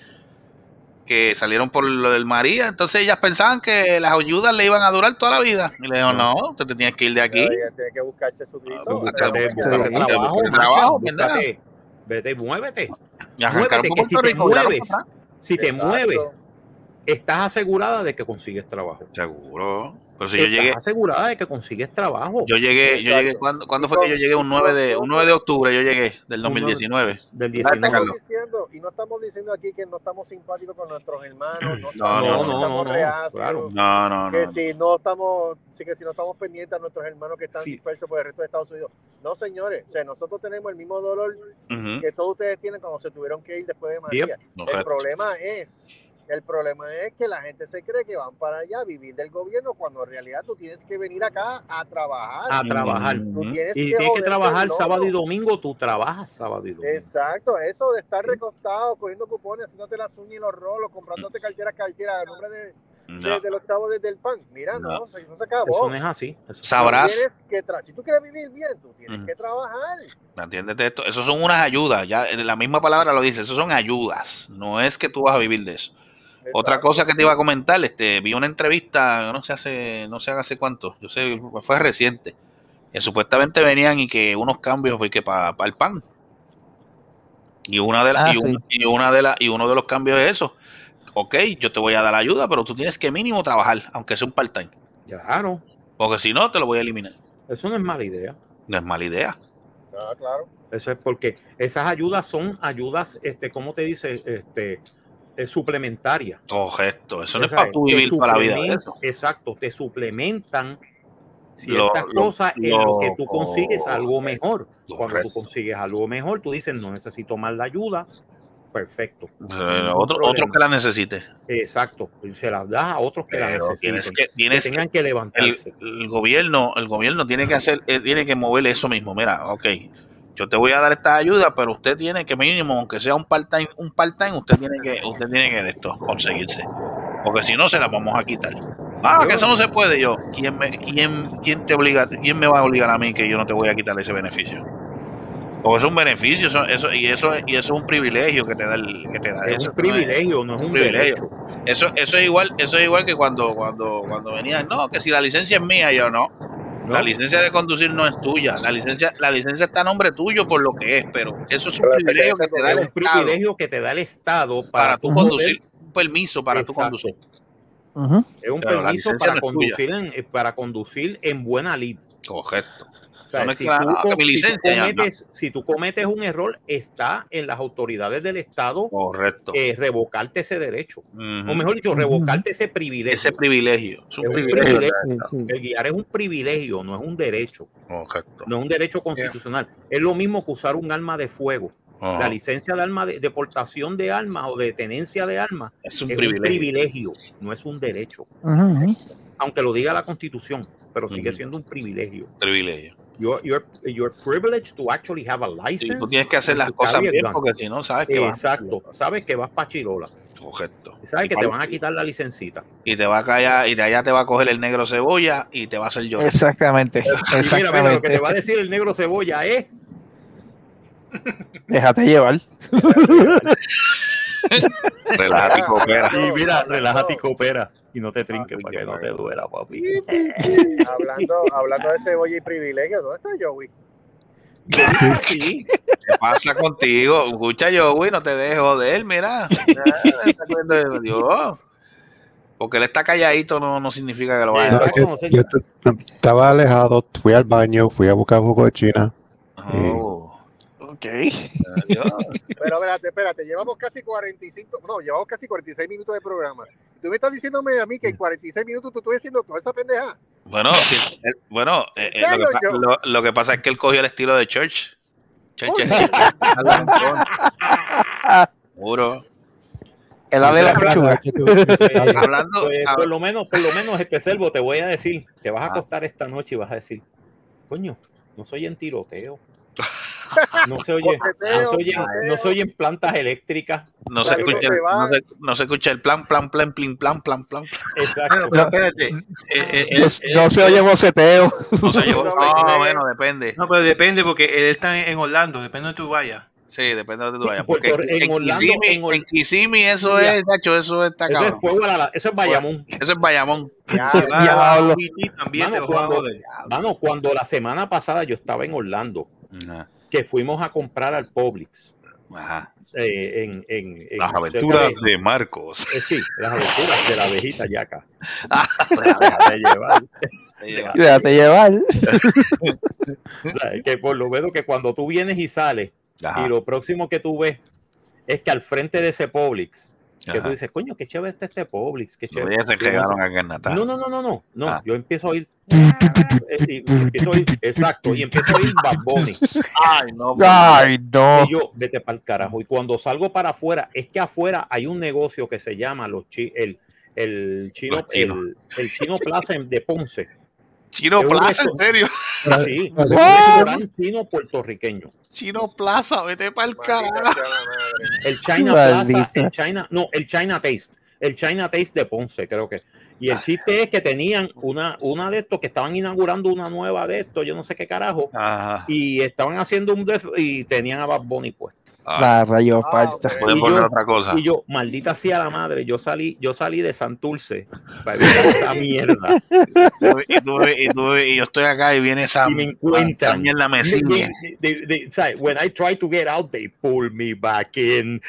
que salieron por lo del María, entonces ellas pensaban que las ayudas le iban a durar toda la vida. Y le dijo, no, usted te tienes que ir de aquí. Tiene que buscarse su guiso. Sí. trabajo, vete, muévete. Muévete, que si te mueves, si te mueves, estás asegurada de que consigues trabajo. Seguro. Pero si yo llegué, asegurada de que consigues trabajo yo llegué, yo llegué, ¿cuándo, cuándo fue que yo llegué? Un y 9 con- de, un 9 de octubre yo llegué, del Un 2019. del No 19. Carlos. estamos diciendo, y no estamos diciendo aquí que no estamos simpáticos con nuestros hermanos, no, No, estamos, no, No, no, estamos no, no, reacios, claro. No, no, que si no estamos, sí que si no estamos pendientes a nuestros hermanos que están Sí. dispersos por el resto de Estados Unidos. No, señores, o sea, nosotros tenemos el mismo dolor Ujú. que todos ustedes tienen cuando se tuvieron que ir después de María. El Correcto. problema es, el problema es que la gente se cree que van para allá a vivir del gobierno cuando en realidad tú tienes que venir acá a trabajar. A trabajar. Tú tienes Y que tienes que trabajar sábado y domingo, tú trabajas sábado y domingo. Exacto, eso de estar recostado, cogiendo cupones, haciéndote las uñas y los rolos, comprándote carteras, carteras, a nombre de, de- No. de los chavos desde el pan. Mira, no, No. eso se acabó. Eso no es así. Eso- Sabrás. Que si tú quieres vivir bien, tú tienes que trabajar. ¿Entiendes esto? Eso son unas ayudas. Ya la misma palabra lo dice. Eso son ayudas. No es que tú vas a vivir de eso. Otra cosa que te iba a comentar, este, vi una entrevista, no sé hace, no sé hace cuánto, yo sé, fue reciente, que supuestamente venían y que unos cambios porque para el pan. Y una de las, Ah, y, un- y una de las, y uno de los cambios es eso. Ok, yo te voy a dar ayuda, pero tú tienes que mínimo trabajar, aunque sea un part-time. Claro, Porque si no, te lo voy a eliminar. eso no es mala idea. No es mala idea. Ah, claro. Eso es porque esas ayudas son ayudas, este, ¿cómo te dice? Este, eh, suplementarias. Correcto. Eso no es para tú te vivir toda la vida de suplemen- eso. Exacto, te suplementan ciertas Lo- lo- cosas en lo que tú lo- consigues algo mejor. Cuando tú consigues algo mejor, tú dices, no necesito más la ayuda. Perfecto. Eh, Ningún otro, otro que la necesite. Exacto. Se las das a otros que la necesiten. tienes que, tengan que- levantarse. el gobierno, el gobierno tiene que hacer, eh, tiene que mover eso mismo. Mira, ok, yo te voy a dar esta ayuda, pero usted tiene que mínimo, aunque sea un part-time, un part-time, usted tiene que, usted tiene que de esto conseguirse. Porque si no, se la vamos a quitar. Ah, que eso no se puede yo. ¿Quién me, quién, quién te obliga, quién me va a obligar a mí que yo no te voy a quitar ese beneficio? Porque es un beneficio, eso, eso, y eso, y eso es un privilegio que te da el, que te da Es eso. un privilegio, no es un privilegio. derecho. Eso, eso es igual, eso es igual que cuando, cuando, cuando venían, no, que si la licencia es mía, yo no. ¿No? La licencia de conducir no es tuya. La licencia, la licencia está a nombre tuyo por lo que es, pero eso es un Pero privilegio que te da Es el un Estado privilegio que te da el Estado para, para tú poder- conducir, un permiso para tú Exacto. conducir. Es un Pero permiso para no es conducir, en, eh, para conducir en buena lid. Correcto. Sea, No si, tú, si cometes, si tú cometes un error, está en las autoridades del Estado Correcto. eh, revocarte ese derecho. O mejor dicho, revocarte ese privilegio. Ese privilegio. Es un Es un privilegio. privilegio. Sí, sí. El guiar es un privilegio, no es un derecho. Correcto. No es un derecho constitucional. Es lo mismo que usar un arma de fuego. La licencia de arma de, de portación de armas o de tenencia de armas Es un es privilegio. un privilegio, no es un derecho. Aunque lo diga la Constitución, pero sigue siendo un privilegio. privilegio. You're, you're, you're privileged to actually have a Sí, license. tú tienes que hacer las cosas bien gun. porque si no, sabes que vas. Exacto. Sabes que vas para Chirola. Correcto. Y sabes Y que te van a quitar la licencita. Y te va a callar, y de allá te va a coger el negro cebolla y te va a hacer llorar. Exactamente. Y mira, mira, lo que te va a decir el negro cebolla es Déjate llevar. Relájate y coopera. Y mira, relájate y coopera. Y no te trinques para que no te duela, papi. Hablando, hablando de cebolla y privilegio, ¿dónde está Joey? ¿Qué pasa contigo? Escucha yo, güey, no te dejo de él, mira. Dios. Porque él está calladito no, no significa que lo vaya a no. Yo estaba alejado, fui al baño, fui a buscar jugo de China. Oh, Ok. adiós. Pero espérate, espérate, llevamos casi 45, no, llevamos casi 46 minutos de programa. Tú me estás diciéndome a mí que en 46 minutos tú estás diciendo toda esa pendeja. Bueno, sí, eh, bueno eh, eh, lo, que, pa- yo? lo- lo que pasa es que él cogió el estilo de Church. Church Seguro. El de la pechuga. Hablando, Pues, hab- por lo menos, por lo menos, este servo, te voy a decir, te vas a Ah. acostar esta noche y vas a decir, coño, no soy en tiroteo. No se oye, no se oye, no se oye en plantas eléctricas. no se escucha, no se, no se escucha el plan, plan, plan, plin, plan, plan, plan. Exacto. Pero espérate. Eh, eh, No, eh, no se oye boceteo. No se llevó. No, No, no, bueno, depende. No, pero depende porque él está en Orlando, depende de donde tú vayas. Sí, depende de donde tú vayas. Porque en en, Orlando- Kissimmee, en Or- en Kissimmee eso es, Nacho, eso está Eso es fuego a la, la- eso es Bayamón. Eso es Bayamón. Ya, vas ya también Mano, te cuando-. Mano, cuando la semana pasada yo estaba en Orlando, Ajá. Que fuimos a comprar al Publix. Ajá. eh, en, en, en- Las aventuras de- de Marcos. eh, sí, las aventuras de la abejita yaca. Ah. Déjate llevar. Déjate llevar. O sea, que por lo menos que cuando tú vienes y sales Ajá. y lo próximo que tú ves es que al frente de ese Publix, que tú dices, coño, qué chévere está este Publix, qué chévere. días se quedaron acá en Natal. No, no, no, no, no, no. Ah. Yo empiezo a oír. eh, y empiezo a oír, exacto, y empiezo a oír Bad Bunny. Ay, no. Ay, no. Y yo, vete para el carajo. Y cuando salgo para afuera, es que afuera hay un negocio que se llama los chi- el, el chino, el, el chino Plaza de Ponce. Chino Plaza, en serio. Sí, Ah, un restaurante chino puertorriqueño. Chino Plaza, vete para el carajo. El China Plaza, el China, no, el China Taste, el China Taste de Ponce, creo que. Y el chiste es que tenían una, una de estos que estaban inaugurando una nueva de estos, yo no sé qué carajo, Ajá. y estaban haciendo un def- y tenían a Bad Bunny puesto. Ah, La rayo Ah, falta. ok. Pueden Y yo- otra cosa. Y yo, maldita sea la madre, yo salí, yo salí de Santurce para evitar esa mierda. Y, tú- y, tú- y yo estoy acá y viene esa Y me encuentran. en la mesilla. They- they- they- ¿sabes? when I try to get out, they pull me back in.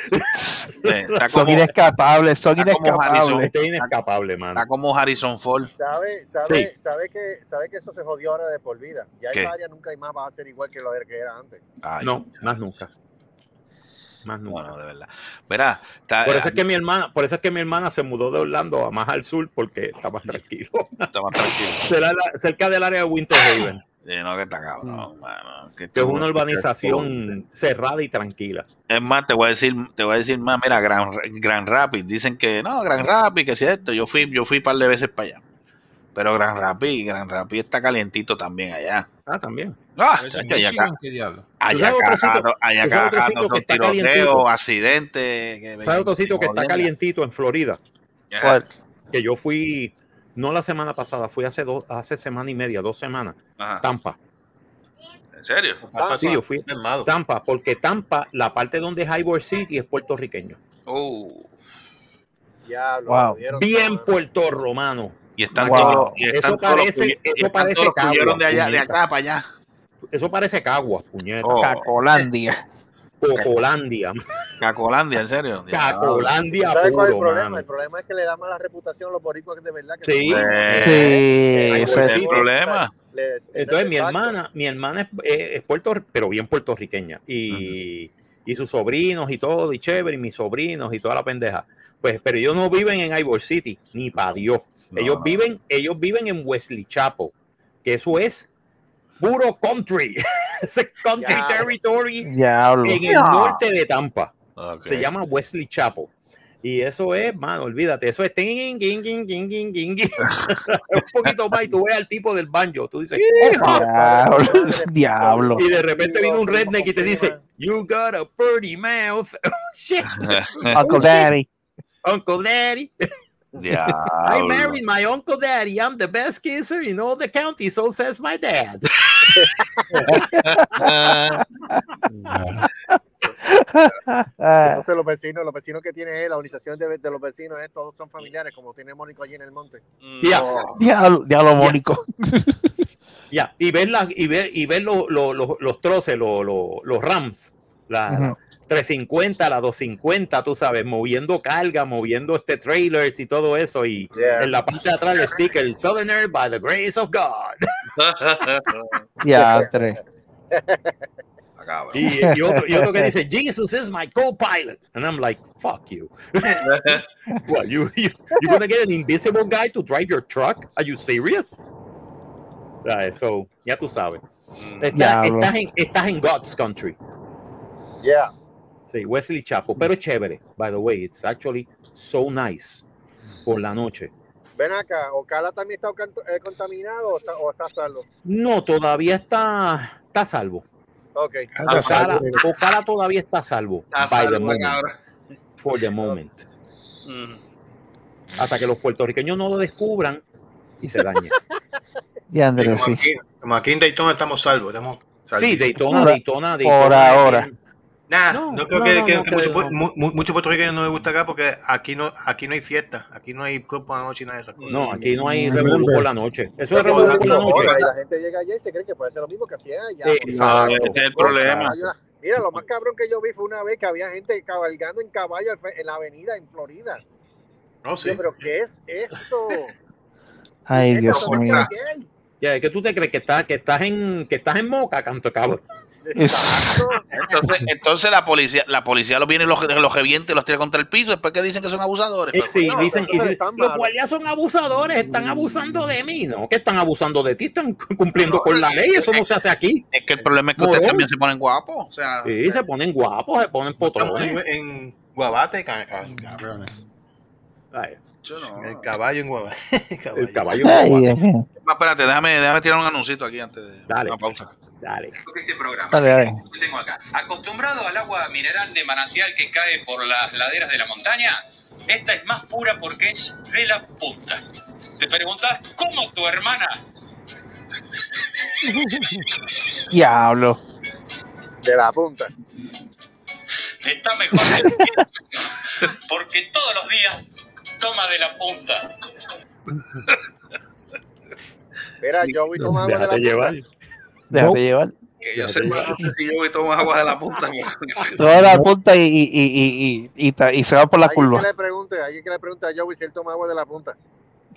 Sí, Está Son como, inescapables, son está como inescapables. Estoy inescapable, mano. está como Harrison Ford. ¿Sabe, sabe, Sí. sabe, que, sabe que eso se jodió ahora de por vida? Ya esa área nunca hay más va a ser igual que lo que era antes. Ay, No, más nunca. Más nunca. no, no, de verdad. Verá, está, Por eso es que mi hermana, por eso es que mi hermana se mudó de Orlando a más al sur porque está más tranquilo. está más tranquilo. Será la- cerca del área de Winter Haven, Sí, no, que está cabrón, mano. que es una urbanización cerrada y tranquila. Es más, te voy a decir, te voy a decir más, mira, Gran, Gran Rapid, dicen que no, Gran Rapid, que si esto, yo fui, yo fui un par de veces para allá. Pero Gran Rapid, Gran Rapid está calientito también allá. Ah, también. Ah, Michigan, ¿qué diablo? allá sabes otro sitio- que está tiroteos, calientito. accidentes. que- ¿Sabes otro sitio que está jodienda. calientito en Florida? Que yo fui, no la semana pasada, fui hace dos, hace semana y media, dos semanas, Ajá. Tampa. ¿En serio? Ah, Sí, yo fui. Tampa, porque Tampa, la parte donde es Ybor City es puertorriqueño. Oh. Ya lo Wow. Bien todo. Y están Wow. todos, y Eso están todos parece- y eso parece todos Cagua, de allá, de acá para allá. Eso parece Caguas, puñeta. Oh. Cacolandia. Cocolandia. Cacolandia, en serio. Cacolandia ¿Sabes cuál es el puro, problema? mano. El problema es que le da mala reputación a los boricuas de verdad. Que Sí. son- Eh, Sí, eso pues, es. el problema. les- Entonces mi hermana, mi hermana es, es, es puerto, pero bien puertorriqueña. Y, y sus sobrinos y todo, y chévere, y mis sobrinos y toda la pendeja. Pues, pero ellos no viven en Ybor City, ni para Dios. Ellos No. viven, ellos viven en Wesley Chapo, que eso es puro country. Ese country Ya. territory Diablo. en el norte de Tampa. Ok. Se llama Wesley Chapo. Y eso es, mano, olvídate, eso es ting, ging, ging, ging, ging, un poquito más y tú ves al tipo del banjo, tú dices, "Oh, fuck". Diablo. Diablo. y de repente viene un redneck y te dice, you got a pretty mouth. Oh, shit. Uncle Daddy. Uncle Daddy. I Diablo. married my Uncle Daddy. I'm the best kisser in all the county, so says my dad. Entonces los vecinos, los vecinos que tiene él, la organización de, de los vecinos, eh, todos son familiares, como tiene Mónico allí en el monte. Ya, Diablo, diablo Mónico. ya. Y ver, la, y ver, y ver los, los, los, los troces, los, los, los Rams, la. 350, la 250, tú sabes, moviendo carga, moviendo este trailers y todo eso. Y Yeah. en la parte de atrás el sticker, Southerner by the grace of God. Ya. Ah. Y, y otro, y otro que dice, Jesus is my co-pilot. And I'm like, fuck you. what, you, you, you gonna get an invisible guy to drive your truck? Are you serious? Ah, so, ya tú sabes. Está- Diablo. estás, en, estás en God's country. Yeah. Sí, Wesley Chapo. Pero es chévere, by the way. It's actually so nice por la noche. Ven acá, ¿Ocala también está eh, contaminado o está, o está salvo? No, todavía está, está salvo. Ok. Ocala, Ocala todavía está salvo. Está by the salvo, moment, cabrón. for the moment. Mm. Hasta que los puertorriqueños no lo descubran y se dañe. Sí, Andrés, como, sí. aquí, como aquí en Daytona estamos salvos. Estamos Sí. Daytona, Ahora- Daytona, Daytona. por ahora. Nah, No, no, creo no, que, no, que- no que muchos creo, pu- mu- mu- muchos puertorriqueños no les gusta acá porque aquí no, aquí no hay fiesta, aquí no hay club por la noche y nada de esas cosas. No, aquí no hay revolú por la noche. Eso es revolú por la no, noche. la gente llega allá y se cree que puede ser lo mismo que hacía allá. Sí, porque exacto. Ese es el problema. Mira, lo más cabrón que yo vi fue una vez que había gente cabalgando en caballo en la avenida en Florida. No, sí. Yo, pero ¿qué es esto? Ay, Dios mío. es. Ya, ¿Qué tú te crees? ¿Que estás, que estás, en, que estás en moca, canto cabrón? Exacto. Entonces, entonces la policía, la policía los viene y los, los revienta y los tira contra el piso, después que dicen que son abusadores. Eh, Pero, sí, no, dicen, están los malos. guardias son abusadores, están abusando de mí, ¿no? que están abusando de ti, están cumpliendo con la ley, eso no se hace aquí. Es que el problema es que ustedes también se ponen guapos. O sea, Sí, se ponen guapos, se ponen Estamos potones. en, en Guabate, cabrones. Yo no. El caballo en Guabate. el caballo. Dios mío. Ah, espérate, déjame, déjame tirar un anuncito aquí antes de Dale. una pausa. Dale. Este programa. Dale, dale. Lo tengo acá. Acostumbrado al agua mineral de manantial que cae por las laderas de la montaña, esta es más pura porque es de la punta. Te preguntás, ¿cómo tu hermana? Diablo. De la punta. Está mejor que el? Porque todos los días toma de la punta. Mira, yo tomar agua de la Déjate punta. Déjate llevar. Que yo sepa, no sé si yo voy a tomar agua de la punta. porque- Se va a dar punta y, y, y, y, y, y ta- y se va por la Alguien curva. que le pregunte, alguien que le pregunte a Joey si él toma agua de la punta.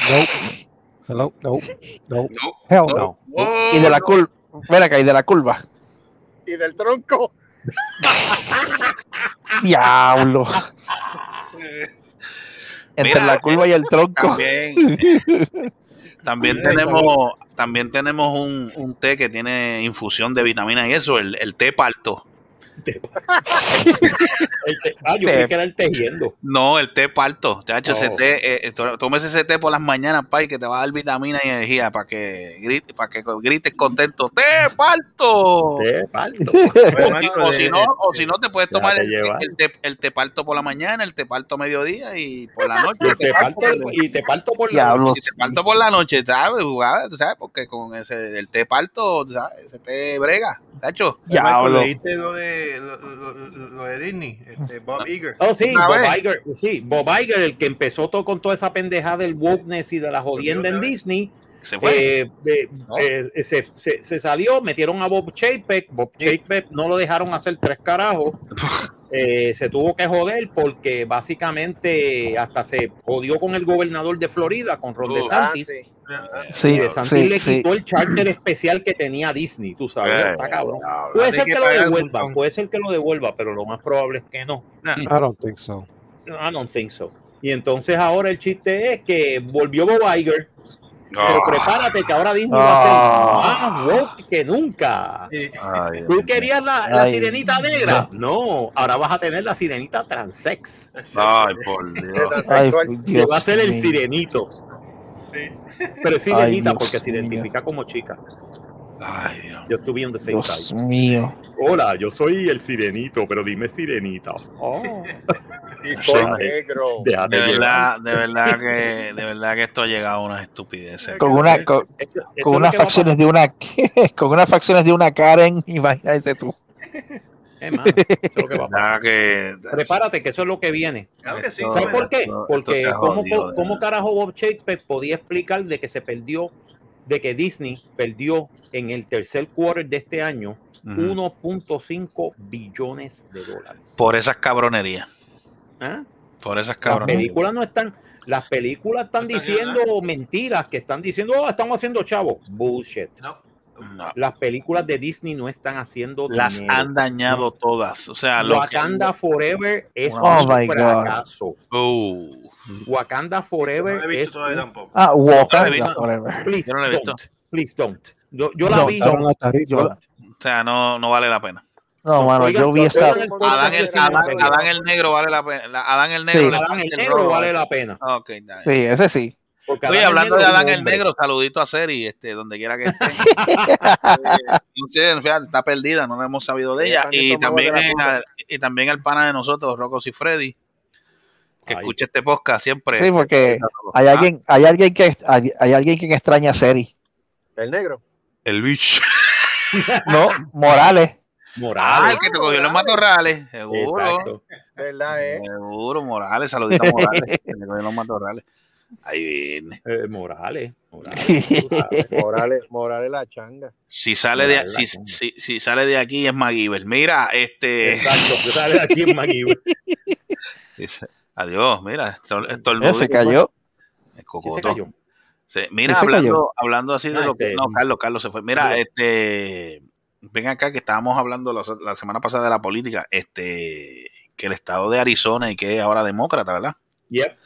Nope. Hello? Nope. Nope. No. Hell no. Y de la no. curva. Ven acá, y de la curva. Y del tronco. Diablo. Entre Mira, la curva y el tronco. También, también tenemos, también tenemos un, un té que tiene infusión de vitaminas y eso, el, el té parto. Te- ah, yo creí que era el tejiendo. No, el té parto. Chacho, ese Oh. té, eh, to- tómese ese té por las mañanas, pay, que te va a dar vitamina y energía para que grites, para que grites contento. ¡Té parto! Te parto. O, si- o si no, o si no te puedes tomar el, el té, el té parto por la mañana, el té parto mediodía y por la noche. Y té te parto por- y te parto por la Diablo. y te parto por la noche, ¿sabes? Jugada, ¿tú ¿sabes? Porque con ese, el té parto, ¿sabes? Ese té brega, ¿tacho? Michael, Diablo. ¿Leíste lo de, lo, lo- lo de Disney? Este, Bob Iger. Oh, sí, Bob. Iger, sí, Bob Iger, el que empezó todo con toda esa pendejada del wokeness y de la jodienda en. Disney, Se fue. eh, eh, No. eh, se, se- se salió, metieron a Bob Chapek, Bob Chapek no lo dejaron hacer tres carajos, eh, se tuvo que joder porque básicamente hasta se jodió con el gobernador de Florida, con Ron Oh. DeSantis, Ah, sí. Sí, sí, le sí. quitó el charter especial que tenía Disney, tú sabes, Eh, está cabrón. Puede ser que que lo devuelva, puede ser que lo devuelva, pero lo más probable es que no. I don't think so. I don't think so. Y entonces ahora el chiste es que volvió Bob Iger. Pero Ah. prepárate que ahora Disney va a Ah. ser más woke que nunca. Ay, ¿Tú querías la, la sirenita negra? No, ahora vas a tener la sirenita transex. Ay, por Dios. Ay. Que Dios va a ser el mío. Pero es sirenita porque se mío. identifica como chica. Ay, Dios. Just to be on the safe Dios side. mío. Hola, yo soy el sirenito, pero dime sirenita. Oh. Y soy negro. De verdad, de verdad que, de verdad que esto ha llegado a unas estupideces. Con una, con, Eso- eso es con unas facciones de una con unas facciones de una Karen, imagínate tú. pasar. Es más, eso es lo que va a pasar. verdad que Prepárate, que eso es lo que viene. Claro que sí. Esto- ¿Sabes por qué? esto- Porque esto ¿cómo, cómo carajo Bob Chapek podía explicar de que se perdió, de que Disney perdió en el tercer quarter de este año Ujú. 1.5 billones de dólares? Por esas cabronerías. ¿Ah? Por esas Las cabronerías. películas no están, las películas están No están diciendo mentiras, que están diciendo, oh, estamos haciendo chavo. Bullshit. No. No, Las películas de Disney no están haciendo las dinero. han dañado todas. O sea, lo que. Wakanda Forever es Oh un my God. fracaso. Uh, Wakanda No Forever lo he visto es todavía tampoco. Ah, Wakanda visto. forever. Please Yo no la he visto. don't. Please don't. Yo, yo la No, vi. Yo- o sea, no, no vale la pena. No, mano, Oigan, yo vi esa. Adán el, Adán, Adán el negro vale la pena. Adán el negro. Sí. Adán el negro vale la pena. Ok, dale. Sí, ese sí. Porque Oye, hablando de Adán el. Negro, saludito a Seri, este, donde quiera que esté. No sé, fíjate, está perdida, no hemos sabido de Ella Y también, la al- y también al pana de nosotros, Rocos y Freddy, que Ay. escucha este podcast siempre. Sí, porque hay Ah, alguien, hay alguien que hay, hay alguien que extraña a Seri. El negro. El bicho. No, Morales. Ah, Morales. el que te cogió los matorrales, seguro. Exacto. ¿Verdad, eh? Seguro, Morales, saludito a Morales, que te cogió los matorrales. Ahí viene. Eh, Morales. Morales. Morales, Morales la changa. Si sale de, si, si, si sale de aquí es MacGyver. Mira, este. Exacto. Sale de aquí en MacGyver. Adiós, mira, estornudo. cayó. El ¿Quién cocotón. se cayó? Sí, Mira, ¿Quién se hablando, cayó? hablando así de Ah, lo que. este- No, Carlos, Carlos se fue. Mira, este. Ven acá que estábamos hablando la, la semana pasada de la política. Este. Que el estado de Arizona y que es ahora demócrata, ¿verdad? Yep.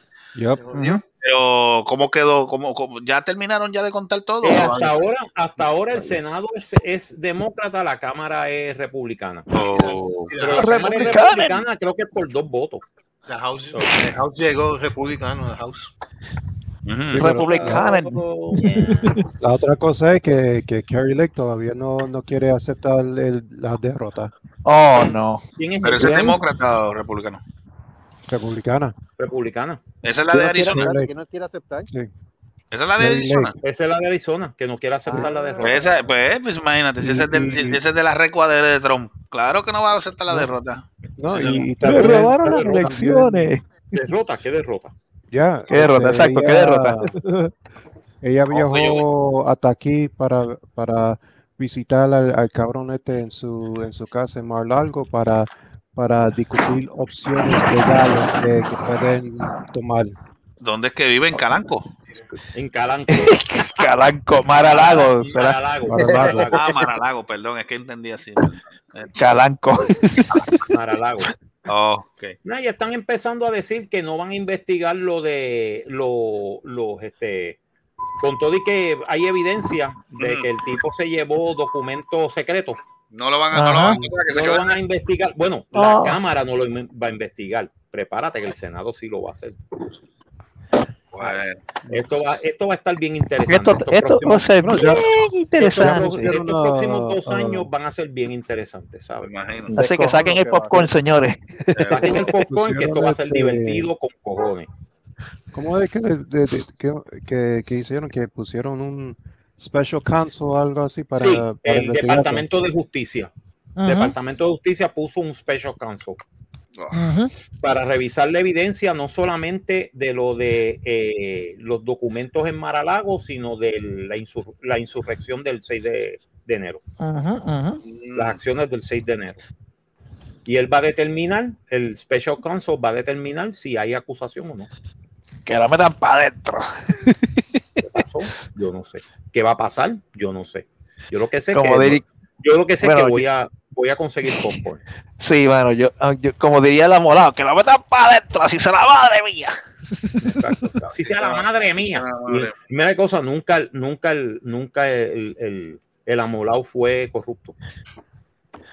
Pero, ¿cómo quedó? ¿Cómo, cómo- ya terminaron ya de contar todo? Eh, hasta ahora, hasta ahora el Senado es, es demócrata, la Cámara es republicana. Oh, la Pero la Cámara es Republicana. creo que es por dos votos. La House, el House llegó republicano, la House. Republicana. La otra cosa es que, que Kerry Lake todavía no, no quiere aceptar el- la derrota Oh, no. ¿Quién es Pero es demócrata o republicano. Republicana. republicana? Esa es la de Arizona. ¿Que no quiere aceptar? Sí. Esa es la de Arizona. Esa es la de Arizona, que no quiere aceptar la derrota. Pues, esa- pues, pues imagínate, si ese es, del- si ese es de la recua de, de Trump, claro que no va a aceptar la derrota. No, Sí, y, y también- robaron las elecciones. Derrota, ¿qué derrota? Ya. Qué derrota, este, exacto, qué ella- derrota. Ella viajó hasta aquí para, para visitar al, al cabrón este en su, en su casa en Mar Largo para, para discutir opciones legales que, que pueden tomar. ¿Dónde es que vive? En Calanco. En Calanco. Calanco, Maralago. Maralago. Maralago. Ah, Maralago, perdón, es que entendí así. Calanco. Maralago. Oh, ok. No, y están empezando a decir que no van a investigar lo de lo- los este con todo y que hay evidencia de Ujú. que el tipo se llevó documentos secretos. No lo van a, no lo van a No van investigar. Bueno, la Oh. Cámara no lo va a investigar. Prepárate que el Senado sí lo va a hacer. Bueno, Esto va, esto va a estar bien interesante. Esto, Estos esto próximos- va a ser bien estos, interesante. estos una- próximos dos años van a ser bien interesantes, ¿sabes? imagino. Así que saquen el popcorn, señores. Saquen el popcorn que esto va a ser este- divertido con cojones. ¿Cómo es que, de- de- de- que, que- que hicieron? Que pusieron un special counsel algo así para, Sí, para el? Departamento de Justicia. Departamento de Justicia puso un special counsel para revisar la evidencia no solamente de lo de eh, los documentos en Maralago, sino de la, insur- la insurrección del 6 de, de enero, las acciones del 6 de enero. Y él va a determinar, el special counsel va a determinar si hay acusación o no. Que la metan para adentro. Yo no sé. ¿Qué va a pasar? Yo no sé. Yo lo que sé Como que diri- yo lo que sé Bueno, es que voy a voy a conseguir popcorn. Sí, bueno, yo, ah, yo- como diría el amolado, que la metan para adentro, así se la madre mía. Exacto. Así sea la madre mía. Y mira cosa, nunca, nunca, el, nunca el, el, el amolado fue corrupto.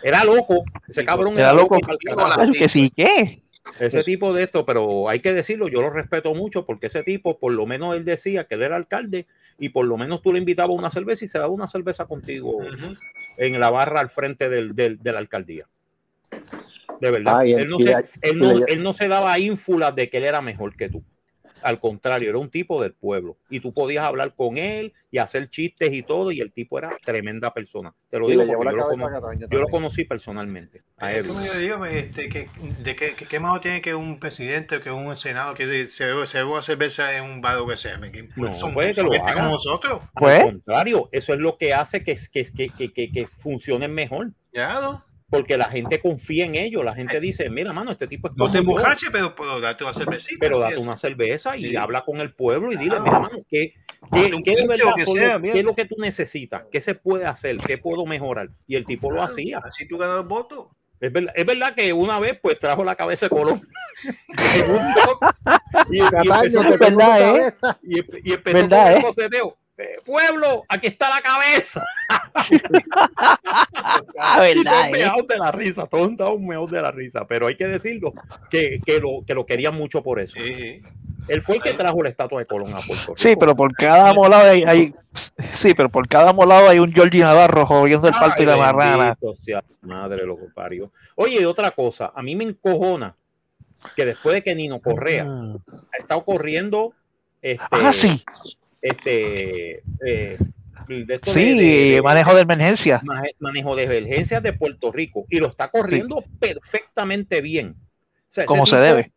Era loco, ese cabrón Era loco. carajo. Ay, que sí, ¿qué? Ese tipo de esto, pero hay que decirlo, yo lo respeto mucho porque ese tipo, por lo menos él decía que él era alcalde y por lo menos tú le invitabas una cerveza y se daba una cerveza contigo en la barra al frente del, del- de la alcaldía. De verdad. Ay, él, no se, él, no, él no se daba ínfulas de que él era mejor que tú. Al contrario, era un tipo del pueblo. Y tú podías hablar con él y hacer chistes y todo, y el tipo era tremenda persona. Te lo Y digo porque yo lo, yo conocí personalmente. A Es él. como yo digo, este, que, de que, que- ¿qué más tiene que un presidente, que un senado, que se se bebe una cerveza en un bar o que sea? me- que No, son, puede que son lo gente haga. como nosotros. Pues, Al contrario, eso es lo que hace que, que, que, que, que, que funcionen mejor. Ya, ¿no? Porque la gente confía en ellos. La gente dice, mira, mano, este tipo es No te yo". emborraches, pero puedo darte una cervecita. pero date una cerveza y Sí. habla con el pueblo y dile, mira, mano, ¿qué, de verdad que sea, qué es lo que tú necesitas? ¿Qué se puede hacer? ¿Qué puedo mejorar? Y el tipo lo hacía. Así tú ganas el voto. Es verdad, es verdad que una vez pues trajo la cabeza de Colón. Y, y empezó, y, empe- y empezó Verdad, con el ¿eh? boceteo. Eh, pueblo, aquí está la cabeza. ah, Y todos verdad, eh. de la risa, todos estaban meados de la risa. Pero hay que decirlo que, que, lo, que lo querían mucho por eso. Sí. Él fue el que trajo la estatua de Colón a Puerto Rico. Sí, pero por cada molado hay, hay- sí, pero por cada molado hay un Georgie Navarro jodiendo el palto y la marrana. sea la madre lo que parió. Oye, y otra cosa, a mí me encojona que después de que Nino Correa ha estado corriendo este, Ah, sí, este eh, de sí, de- de- manejo de emergencia. manejo de emergencias de Puerto Rico y lo está corriendo perfectamente bien. O sea, ese Como se tipo- debe.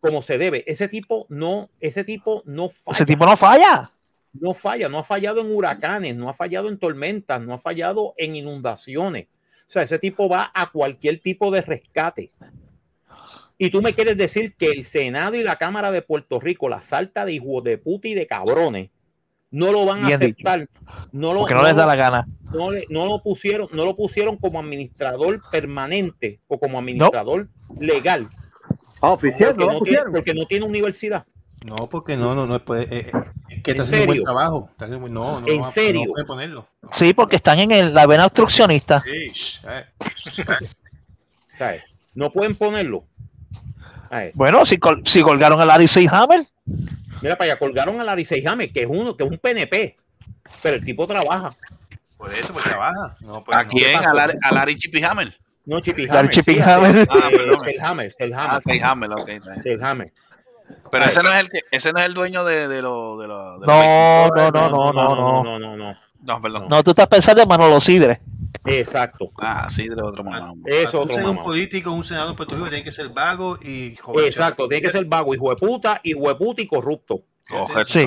Como se debe. Ese tipo no, ese tipo no falla. Ese tipo no falla. no falla, no ha fallado en huracanes, no ha fallado en tormentas, no ha fallado en inundaciones. O sea, ese tipo va a cualquier tipo de rescate. Y tú me quieres decir que el Senado y la Cámara de Puerto Rico, la salta de hijos de puta y de cabrones, no lo van a dicho. aceptar. No lo, Porque no les da lo- la gana. no, le- no lo pusieron, no lo pusieron como administrador permanente o como administrador legal. Ah, oficial, porque, no no tiene, porque no tiene universidad. No, porque no, no, no es, pues, eh, eh, es que está ¿En haciendo un buen trabajo. Está haciendo buen- no, no, ¿En no, serio? No pueden ponerlo. Sí, porque están en el- la vena obstruccionista. Sí, eh. No pueden ponerlo. Bueno, si, col- si colgaron a Larry C. Mira, para allá colgaron a Larry Seijame, que es uno, que es un PNP, pero el tipo trabaja. Por eso, pues trabaja. No, pues, ¿A no. quién? ¿A Larry, a Larry Chippy Hammer? No, Chippy Larry Hammer. Chippy sí, Hammer. Ah, perdón. el Hammer, el Ah, Hammer, ok. Hammer. Pero ese no es el que, ese no es el dueño de, de lo, de lo, de los no, no, 24. no, no, no, no. no, no, no. No, perdón. No, tú estás pensando en Manolo Sidre. Exacto. Ah, sí, de otro mamá. Eso un, otro ser un político, un senador en Puerto Rico tiene que ser vago y joven. Exacto, tiene que ser vago, hijo de puta, hijo de puta y corrupto. Correcto. Sí.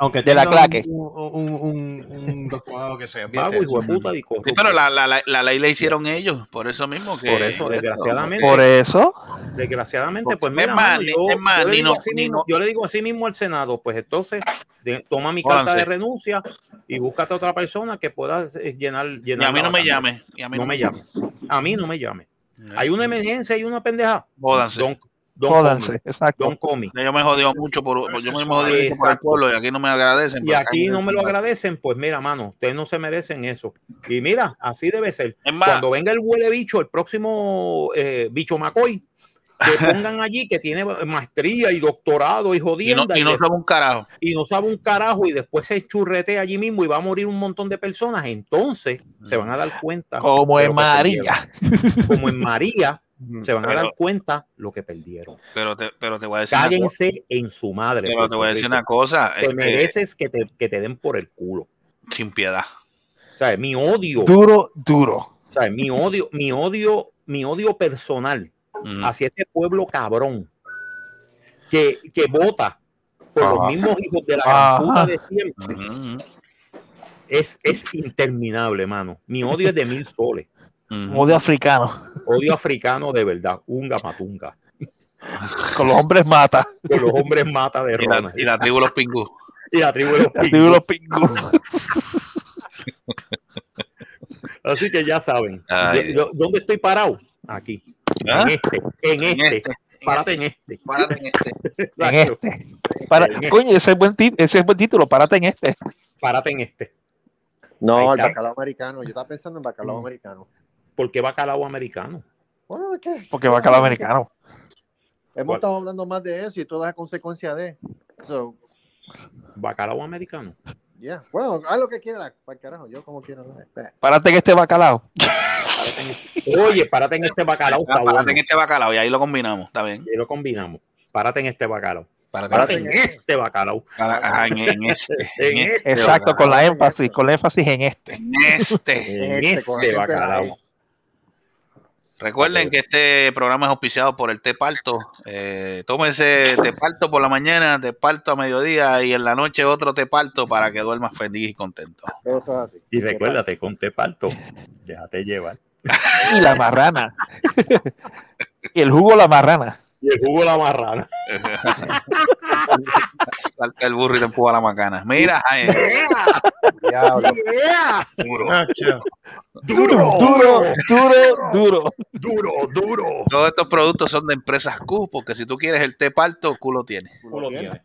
Aunque de la claque. Un, un, un, un doctorado que sea. Vago, fíjate. hijo de puta y corrupto. Sí, pero la, la, la, la ley la hicieron ellos, por eso mismo que. Por eso, desgraciadamente. Por eso, Desgraciadamente, pues Es mira, yo, yo le no- así no- yo le digo así mismo al Senado, pues entonces de- toma mi carta de renuncia y búscate otra persona que pueda eh, llenar, Y llenar a mí no me llame. Y a mí no me llames. A mí no me llames. Hay una emergencia y una pendeja. Don, call jódanse, exacto. Don. Ya Yo me jodió mucho por, por- yo me jodí por el pueblo y aquí no me agradecen. Y aquí no me lo agradecen, pues mira, mano, ustedes no se merecen eso. Y mira, así debe ser. Más, Cuando venga el huele bicho, el próximo eh, bicho Macoy, que pongan allí que tiene maestría y doctorado y y no, jodienda y no somos un carajo. y no sabe un carajo y después se churretea allí mismo y va a morir un montón de personas, entonces se van a dar cuenta. Como en María. Como en María, se van a Pero- dar cuenta lo que perdieron. Pero te, pero te voy a decir una cosa. Cállense en su madre. Pero te voy a decir una cosa. Te este, mereces que te, que te den por el culo. sin piedad. ¿Sabes? Mi odio, Duro, duro. ¿sabes? Mi odio, mi odio, mi odio personal Mm. hacia ese pueblo cabrón que, que vota por los mismos hijos de la gran puta de siempre. Es, es interminable, mano. Mi odio es de mil soles. Odio africano. Odio africano de verdad. Unga matunga. Con los hombres mata. Con los hombres mata de Y la, Rona. y la tribu Los Pingus. Y la tribu de los los pingües. Así que ya saben. Ay, Yo- yo- ¿Dónde estoy parado? Aquí. ¿Ah? En este. En En este. este, Párate en este. Párate en este. En este. Para, En este. coño, ese es buen ese es buen título, párate en este. Párate en este. No, el bacalao americano. Yo estaba pensando en bacalao Mm. americano. ¿Por qué bacalao americano? Bueno, que Porque calar americano. hemos ¿Cuál? estado hablando más de eso y todo es a consecuencia de. So, Bacalao americano. yeah. Bueno, haz lo que quieras, para el carajo. Yo como quiero. Este, Párate en este bacalao. Oye, párate en este bacalao, está Ah, párate bueno. en este bacalao y ahí lo combinamos, está bien. Y lo combinamos. Párate en este bacalao. Párate, Párate en este bacalao. Para- ajá, en, en este. En en este Exacto, con la bacalao. énfasis, con la énfasis en este. En este. En Este, este este bacalao. Recuerden que este programa es auspiciado por el té parto. Eh, tómense té parto por la mañana, té parto a mediodía y en la noche otro té parto para que duermas feliz y contento. Eso es así. Y recuérdate, con te parto, déjate llevar. Y la marrana. y el jugo la marrana. Y el jugo de la marrana. Salta el burro y te empuja la macana. Mira, eh, Diablo. duro. Duro, Duro, duro, duro. duro, duro. Todos estos productos son de empresas Q, porque si tú quieres el té parto, Q lo tiene. Tú lo tienes.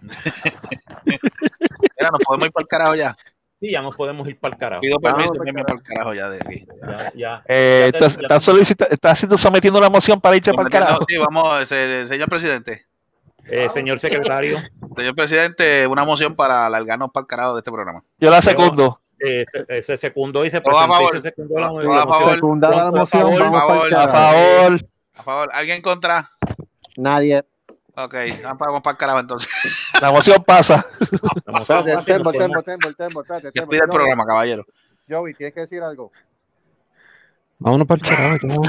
Mira, nos podemos ir para el carajo ya. Sí, ya nos podemos ir para el carajo. Pido permiso para pa'l irme para el carajo ya de aquí. Ya, ya. Eh, Ya te- estás, siendo sometiendo una moción para irte para el carajo. Sí, vamos, señor presidente. Eh, señor secretario, Señor presidente, una moción para alargarnos para el carajo de este programa. Yo la secundo. Eh, se, se secundó y se presentó y se secundó la Todo a moción. favor. Secundada la moción, A favor. A favor, ¿alguien contra? Nadie. Ok, vamos para el carajo entonces. La moción pasa. La moción Espérate, fácil, Tembo, nos Tembo, podemos- Tembo, Tembo, espérate, Tembo. Despide el programa, caballero. Joey, tienes que decir algo. Vámonos para el carajo.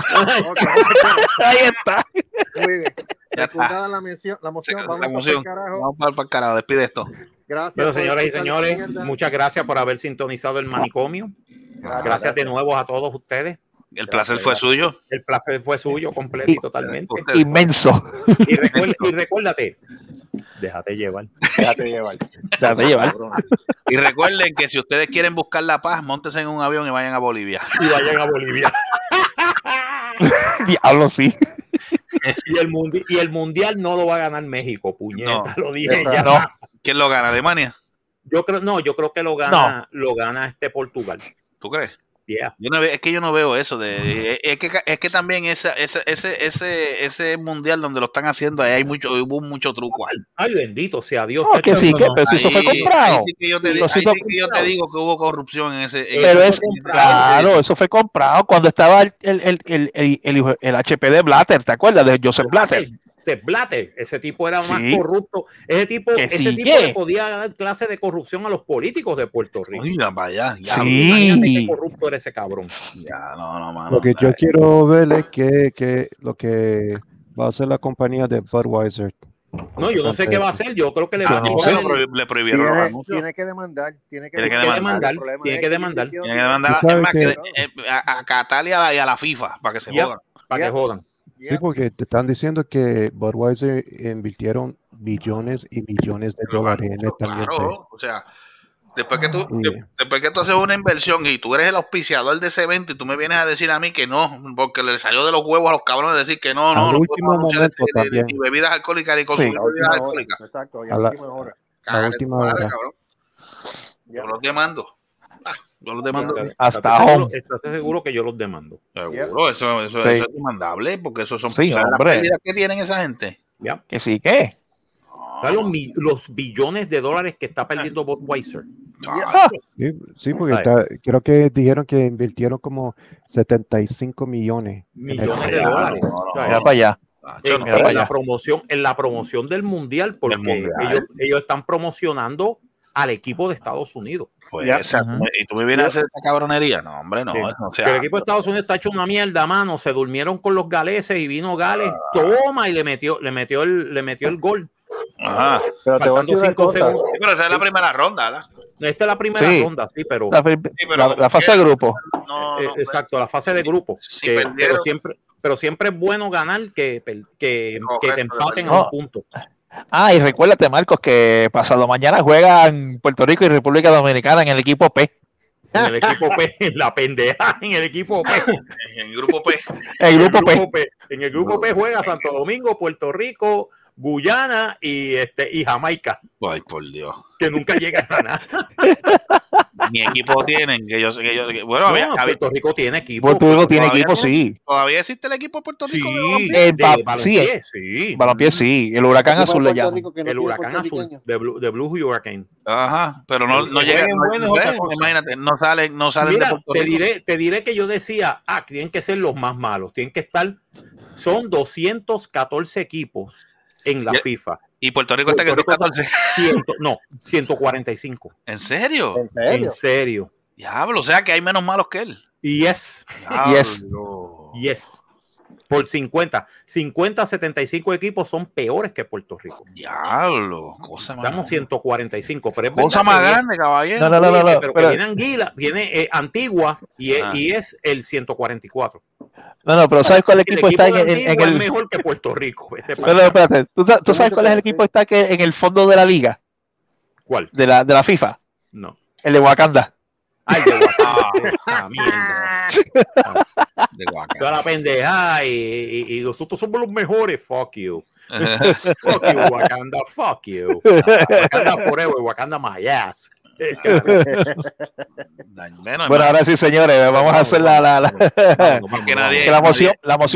Ahí está. Muy bien. Secundada la, mención, la moción, vamos la para moción. el carajo. Vamos para, para el carajo, despide esto. Gracias. Bueno, por señoras y señores, muchas gracias por haber sintonizado el manicomio. Gracias de nuevo a todos ustedes. El placer fue suyo. El placer fue suyo completo y totalmente. Inmenso. Y, recuer- y recuérdate, déjate llevar. Déjate llevar. Déjate llevar. Y recuerden que si ustedes quieren buscar la paz, montense en un avión y vayan a Bolivia. Y vayan a Bolivia. Diablo, sí. Y el, mundi- y el mundial no lo va a ganar México, puñeta, lo dije ya. No. ¿Quién lo gana? ¿Alemania? Yo creo, no, yo creo que lo gana, lo gana este Portugal. ¿Tú crees? Yeah. Yo no es que yo no veo eso. De, es, que, es que también esa, esa- ese, ese, ese mundial donde lo están haciendo, ahí hay mucho, hubo mucho truco. ahí. Ay, bendito sea Dios. No, que sí, no, que, no. pero si eso fue comprado. ahí sí que yo te, Eso sí ahí fue sí que yo te digo que hubo corrupción en ese. en Pero ese- es, claro, eso fue comprado cuando estaba el, el, el, el, el, el hijo- el HP de Blatter, ¿te acuerdas? De Joseph Blatter. Sepp Blatter, ese tipo era más Sí. corrupto. Ese tipo, Que ese sí, tipo que. le podía dar clase de corrupción a los políticos de Puerto Rico. Mira, vaya, ya, Sí. Imagínate qué corrupto era ese cabrón. ya, no, no, mano. Lo que yo quiero ver es que, que lo que va a hacer la compañía de Budweiser. No, yo no sé qué va a hacer. Yo creo que le va Ah, a no, el- prohib- le prohibieron Tiene, tiene que demandar. Tiene que Tiene que Tiene que demandar. demandar, El problema tiene que demandar Tienen que mandar Tú es sabes más que, que- eh, a, a Catalia y a la FIFA para que se Ya. jodan. para que Ya. jodan. Yeah. Sí, porque te están diciendo que Budweiser invirtieron billones y millones de dólares en este claro, o sea, después que tú Sí. de- después que tú haces una inversión y tú eres el auspiciador de ese evento y tú me vienes a decir a mí que no, porque le salió de los huevos a los cabrones decir que no, no, Al no último momento este- ni- también. ni bebidas alcohólicas ni consumir la bebidas alcohólicas. Exacto, y a la la- última hora. Cágate última hora. cabrón. Ya. Yo los demando. Yo los demando. Hasta ¿Estás seguro, home. estás seguro que yo los demando? Seguro, eso, eso, Sí. eso es demandable porque eso son Sí, ¿sabes las hombre. pérdidas que tienen esa gente. ¿Ya? Que sí, ¿qué? ¿Sabes los, los billones de dólares que está perdiendo Budweiser? Ah, Sí, sí, porque está- creo que dijeron que invirtieron como 75 millones. Millones de no, dólares. no, no, mira para allá. en, no- la allá. promoción, en la promoción del mundial, porque mundial. Ellos, ellos están promocionando al equipo de Estados Unidos. Pues, Ya. o sea, tú me- y tú me vienes a hacer esta cabronería. No, hombre, no. Sí. O sea, el equipo de Estados Unidos está hecho una mierda, mano. Se durmieron con los galeses y vino Gales. Toma y le metió, le metió el, le metió el gol. ajá. Pero te voy a decir Faltando una cinco cosa. segundos. Sí, pero esa es la primera ronda, ¿verdad? Esta es la primera Sí. ronda, sí, pero La, pero la- fase de grupo. No, eh, no, pues, exacto, la fase de grupo. Que- perdieron- pero siempre, pero siempre es bueno ganar que, que, que te empaten a un punto. Ah, y recuérdate, Marcos, que pasado mañana juegan Puerto Rico y República Dominicana en el equipo P. En el equipo P, en la pendeja, en el equipo P. en el grupo P. El En el grupo P. grupo P. En el grupo P juega Santo Domingo, Puerto Rico, Guyana y este y Jamaica, Ay, por Dios. que nunca llega a ganar. ni equipo tienen. Que yo, sé que yo, que- bueno, No, había- había- Puerto Rico tiene equipo. Puerto Rico tiene equipo, sí. todavía existe el equipo de Puerto Sí, Rico. Eh, de ba- sí, balompié, sí. Balompié, sí. El huracán azul le Puerto llaman. Rico que no El huracán azul, de Blue, de Blue Hurricane. Ajá, pero no, no Que llega. jueguen no- bueno es otra ven, cosa. imagínate, no salen, no salen de Mira, Puerto te Rico. diré, te diré que yo decía, ah, tienen que ser los más malos, tienen que estar, son 214 equipos en la Ya- FIFA. Y Puerto Rico está en el Puerto Rico 14. Ciento- no, 145. ¿En serio? ¿En serio? En serio. Diablo, o sea que hay menos malos que él. Yes, Yes. Diablo. yes. Por 50. 50, 75 equipos son peores que Puerto Rico. Diablo, cosa más, Estamos 145. Pero es cosa más que grande, caballero. No, no, no, no, viene- no, pero que pero- viene Anguila, viene eh, Antigua y, es- Ah. y es el 144. No, no, pero ¿sabes cuál El equipo equipo está en, de en- en Antigua es el. mejor que Puerto Rico. Este No, no, espérate. ¿Tú, tú sabes cuál es el equipo está que en el fondo de la liga, ¿Cuál? de la, de la FIFA? No. El de Wakanda. Ay, de Wakanda. esa mierda. De Guaca. Toda la pendeja y, y- y nosotros somos los mejores. Fuck you. Fuck you, Wakanda. Fuck you. Wakanda forever. Wakanda my ass. Bueno, ahora sí, señores, vamos a hacer la, la, la- que nadie- que la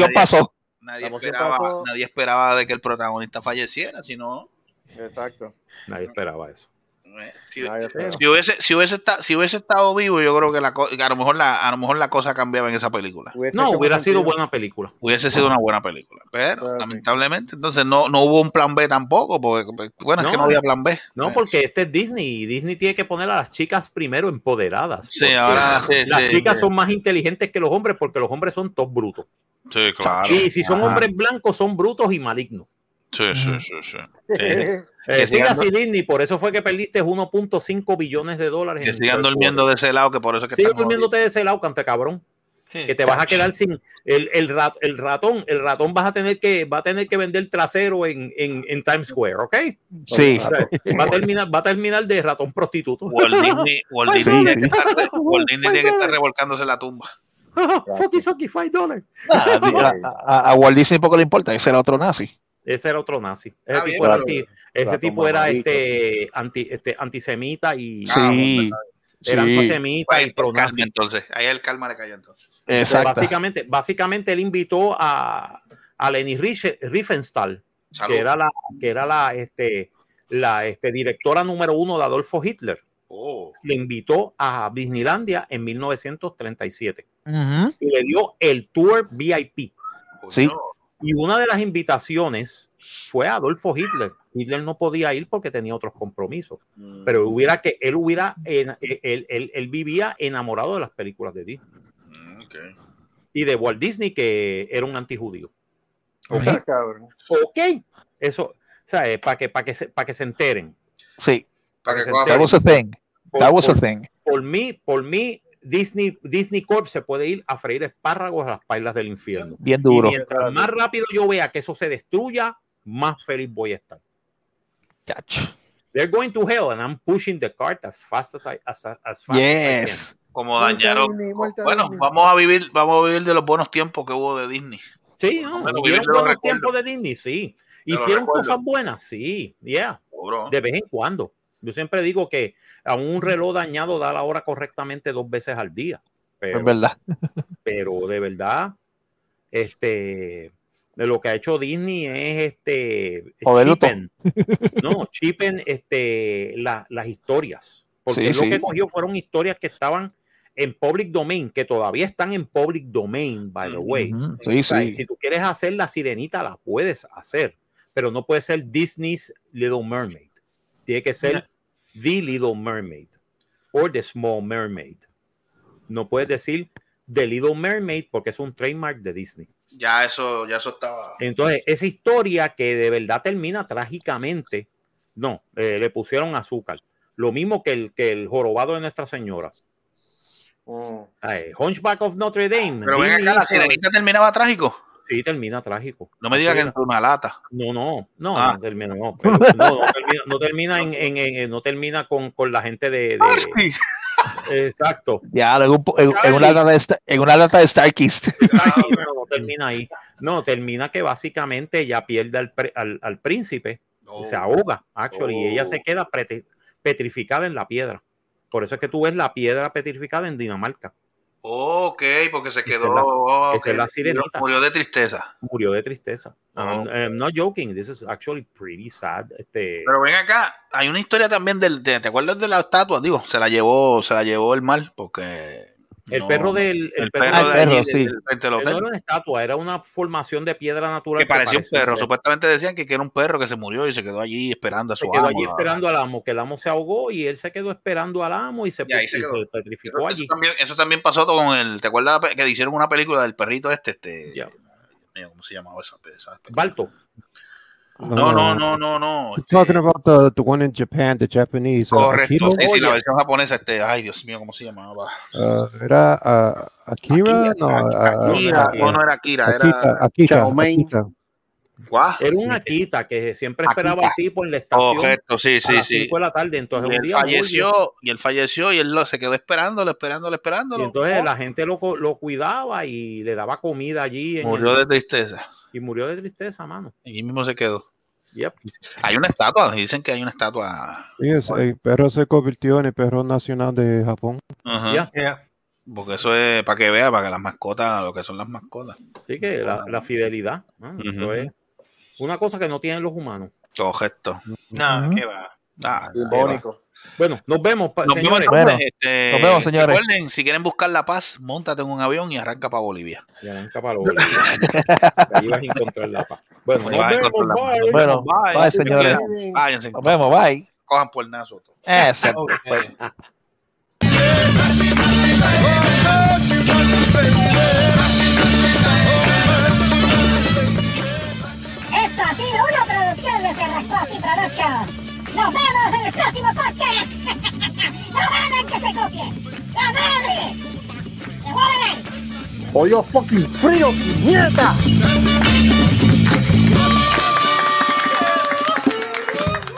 nadie- pasó. nadie, esperaba, pasó. nadie esperaba de que el protagonista falleciera, sino Exacto. Nadie esperaba eso. Si, hubiese, si hubiese estado, si hubiese estado vivo, yo creo que, la, que a lo mejor la, a lo mejor la cosa cambiaba en esa película. Hubiese No, hubiera sido sentido. buena película. Hubiese sido una buena película, pero sí. lamentablemente entonces no, no hubo un plan B tampoco, porque bueno, es que No. había plan B. No, Eh, porque este es Disney y Disney tiene que poner a las chicas primero empoderadas. Sí, porque ahora sí, Las sí, chicas sí. son más inteligentes que los hombres porque los hombres son todos brutos. Sí, claro. Y si son Ajá. hombres blancos, son brutos y malignos. Sí, sí, sí, sí. Eh, Que siga sigan- así, Disney. Por eso fue que perdiste 1.5 billones de dólares. Que sigan durmiendo de ese lado, que por eso es que están durmiéndote de ese lado, cante cabrón. Que te vas a quedar sin el, el, rat- el ratón. El ratón vas a tener que, va a tener que vender trasero en, en, en Times Square, ¿ok? Sí. O sea, va a terminar, va a terminar de ratón prostituto. Walt Disney, Walt Disney tiene que estar, Walt Disney Ay, tiene que estar dólares. revolcándose en la tumba. Fucky sucky, five dollars. A, a- a Walt Disney poco le importa, ese era otro nazi. Ese era otro nazi. Ese Ah, tipo bien, era, anti, ese ratón tipo era mamadito. este, anti, este antisemita y Ah, Sí, era sí, antisemita Pues, y pro calma, entonces. Ahí el calma le cayó entonces. exacto. Básicamente, básicamente él invitó a, a Leni Riefenstahl, Salud. que era la, que era la, este, la este, directora número uno de Adolfo Hitler. Oh. Le invitó a Disneylandia en 1937 Ujú. y le dio el tour VIP. Sí. Y una de las invitaciones fue a Adolfo Hitler. Hitler no podía ir porque tenía otros compromisos, Mm, pero hubiera que él hubiera, en- él, él- él vivía enamorado de las películas de Disney mm, y de Walt Disney, que era un antijudío. Ok, Ah, ok, eso, ¿sabes? Para que, para que, se, para que se enteren. Sí, Para que se coja- that was a thing. Por, That was a por- thing. por mí, por mí, Disney, Disney Corp se puede ir a freír espárragos a las pailas del infierno. Bien Y duro. mientras más rápido yo vea que eso se destruya, más feliz voy a estar. Chacho. They're going to hell and I'm pushing the cart as fast as, I, as, as fast as I can. Yes. como dañaron. Bueno, vamos a vivir, vamos a vivir de los buenos tiempos que hubo de Disney. Sí, no, vivir de los buenos tiempos de Disney, sí. Hicieron cosas buenas, sí, yeah, Seguro. de vez en cuando. Yo siempre digo que a un reloj dañado da la hora correctamente dos veces al día. Pero, Es verdad. pero de verdad, este, de lo que ha hecho Disney es este, chipen, no, chipen este, la- las historias. Porque Sí, lo sí. que cogió fueron historias que estaban en public domain, que todavía están en public domain, by the way. Ujú. Sí, O sea, sí. Si tú quieres hacer la sirenita, la puedes hacer, pero no puede ser Disney's Little Mermaid. Tiene que ser The Little Mermaid o The Small Mermaid. No puedes decir The Little Mermaid porque es un trademark de Disney. Ya eso, ya eso estaba. Entonces, esa historia que de verdad termina trágicamente, no, eh, le pusieron azúcar. Lo mismo que el, que el jorobado de Nuestra Señora. Mm. Ay, Hunchback of Notre Dame. Pero ven Disney acá, la sirenita terminaba trágico. Sí, termina trágico. No me digas que entró una lata. No, no, no, Ah. no termina, no, pero no, no termina, no termina en, en- en- no termina con, con la gente de, de- exacto. Ya, en, un po- en- en una lata de, Star- en una lata de Starkist. No, no termina ahí. No, termina que básicamente ya pierde al, pre- al, al príncipe, No. se ahoga, actually, y ella se queda petrificada en la piedra. Por eso es que tú ves la piedra petrificada en Dinamarca. Ok, porque se quedó. Esa es la- es la sirenita. Murió de tristeza. Murió de tristeza. Um, I'm not joking. This is actually pretty sad. Este, Pero ven acá, hay una historia también del, de, ¿te acuerdas de la estatua? Digo, se la llevó, se la llevó el mal, porque el no- perro del el el perro, perro de allí, perro, sí. del no era una estatua, era una formación de piedra natural que parecía un parecía perro. Supuestamente decían que, que era un perro que se murió y se quedó allí esperando a Se su quedó amo. allí esperando al amo, que el amo se ahogó y él se quedó esperando al amo y se, Y ahí se y quedó. se petrificó Eso, allí. también, eso también pasó con el. ¿Te acuerdas que hicieron una película del perrito este? este Ya. mío, ¿Cómo se llamaba esa, esa? Balto. No, no, no, no, no. Este, talking about the, the one in Japan, the Japanese. uh, correcto, Akira? sí, sí, la Oye. versión japonesa. Este, ay, Dios mío, ¿cómo se llamaba? Uh, era uh, Akira? No, uh, Akira, Akira. no, no era Akira, Akita, era. Akita. ¿Cuál? Era un Akita que siempre esperaba Akita. al tipo en la estación Correcto, sí, a sí, las sí. 5 de la tarde. Entonces Y un él murió. falleció, y él falleció, y él lo, se quedó esperándolo, esperándolo, Y esperándolo. entonces la gente lo, co- lo cuidaba y le daba comida allí. en Murió el- de tristeza. Y murió de tristeza, mano. Y allí mismo se quedó. Yep. Hay una estatua, dicen que hay una estatua. Sí, es- el perro se convirtió en el perro nacional de Japón. Yeah. Porque eso es para que vea, para que las mascotas, lo que son las mascotas. Así que la, la fidelidad. eso es una cosa que no tienen los humanos. Correcto. Nada, Ujú. qué va. Ah, Simbólico. Bueno, nos vemos, pa- Nos vemos señores. entonces, Bueno, este, nos vemos, señores. Recuerden, si quieren buscar la paz, montate en un avión y arranca para Bolivia. Y arranca para Bolivia. Ahí vas a encontrar la paz. Bueno, nos vas a vemos, encontrar la paz. bye. Nos Bueno, vemos, bye. bye, señores. Váyanse. Nos vemos, bye. Cojan por el naso. Ok. Esto ha sido una producción de Cerrascos y Productions. Nos vemos en el próximo podcast. ¡La madre que se copie! ¡La madre! Pollo fucking frío, mierda.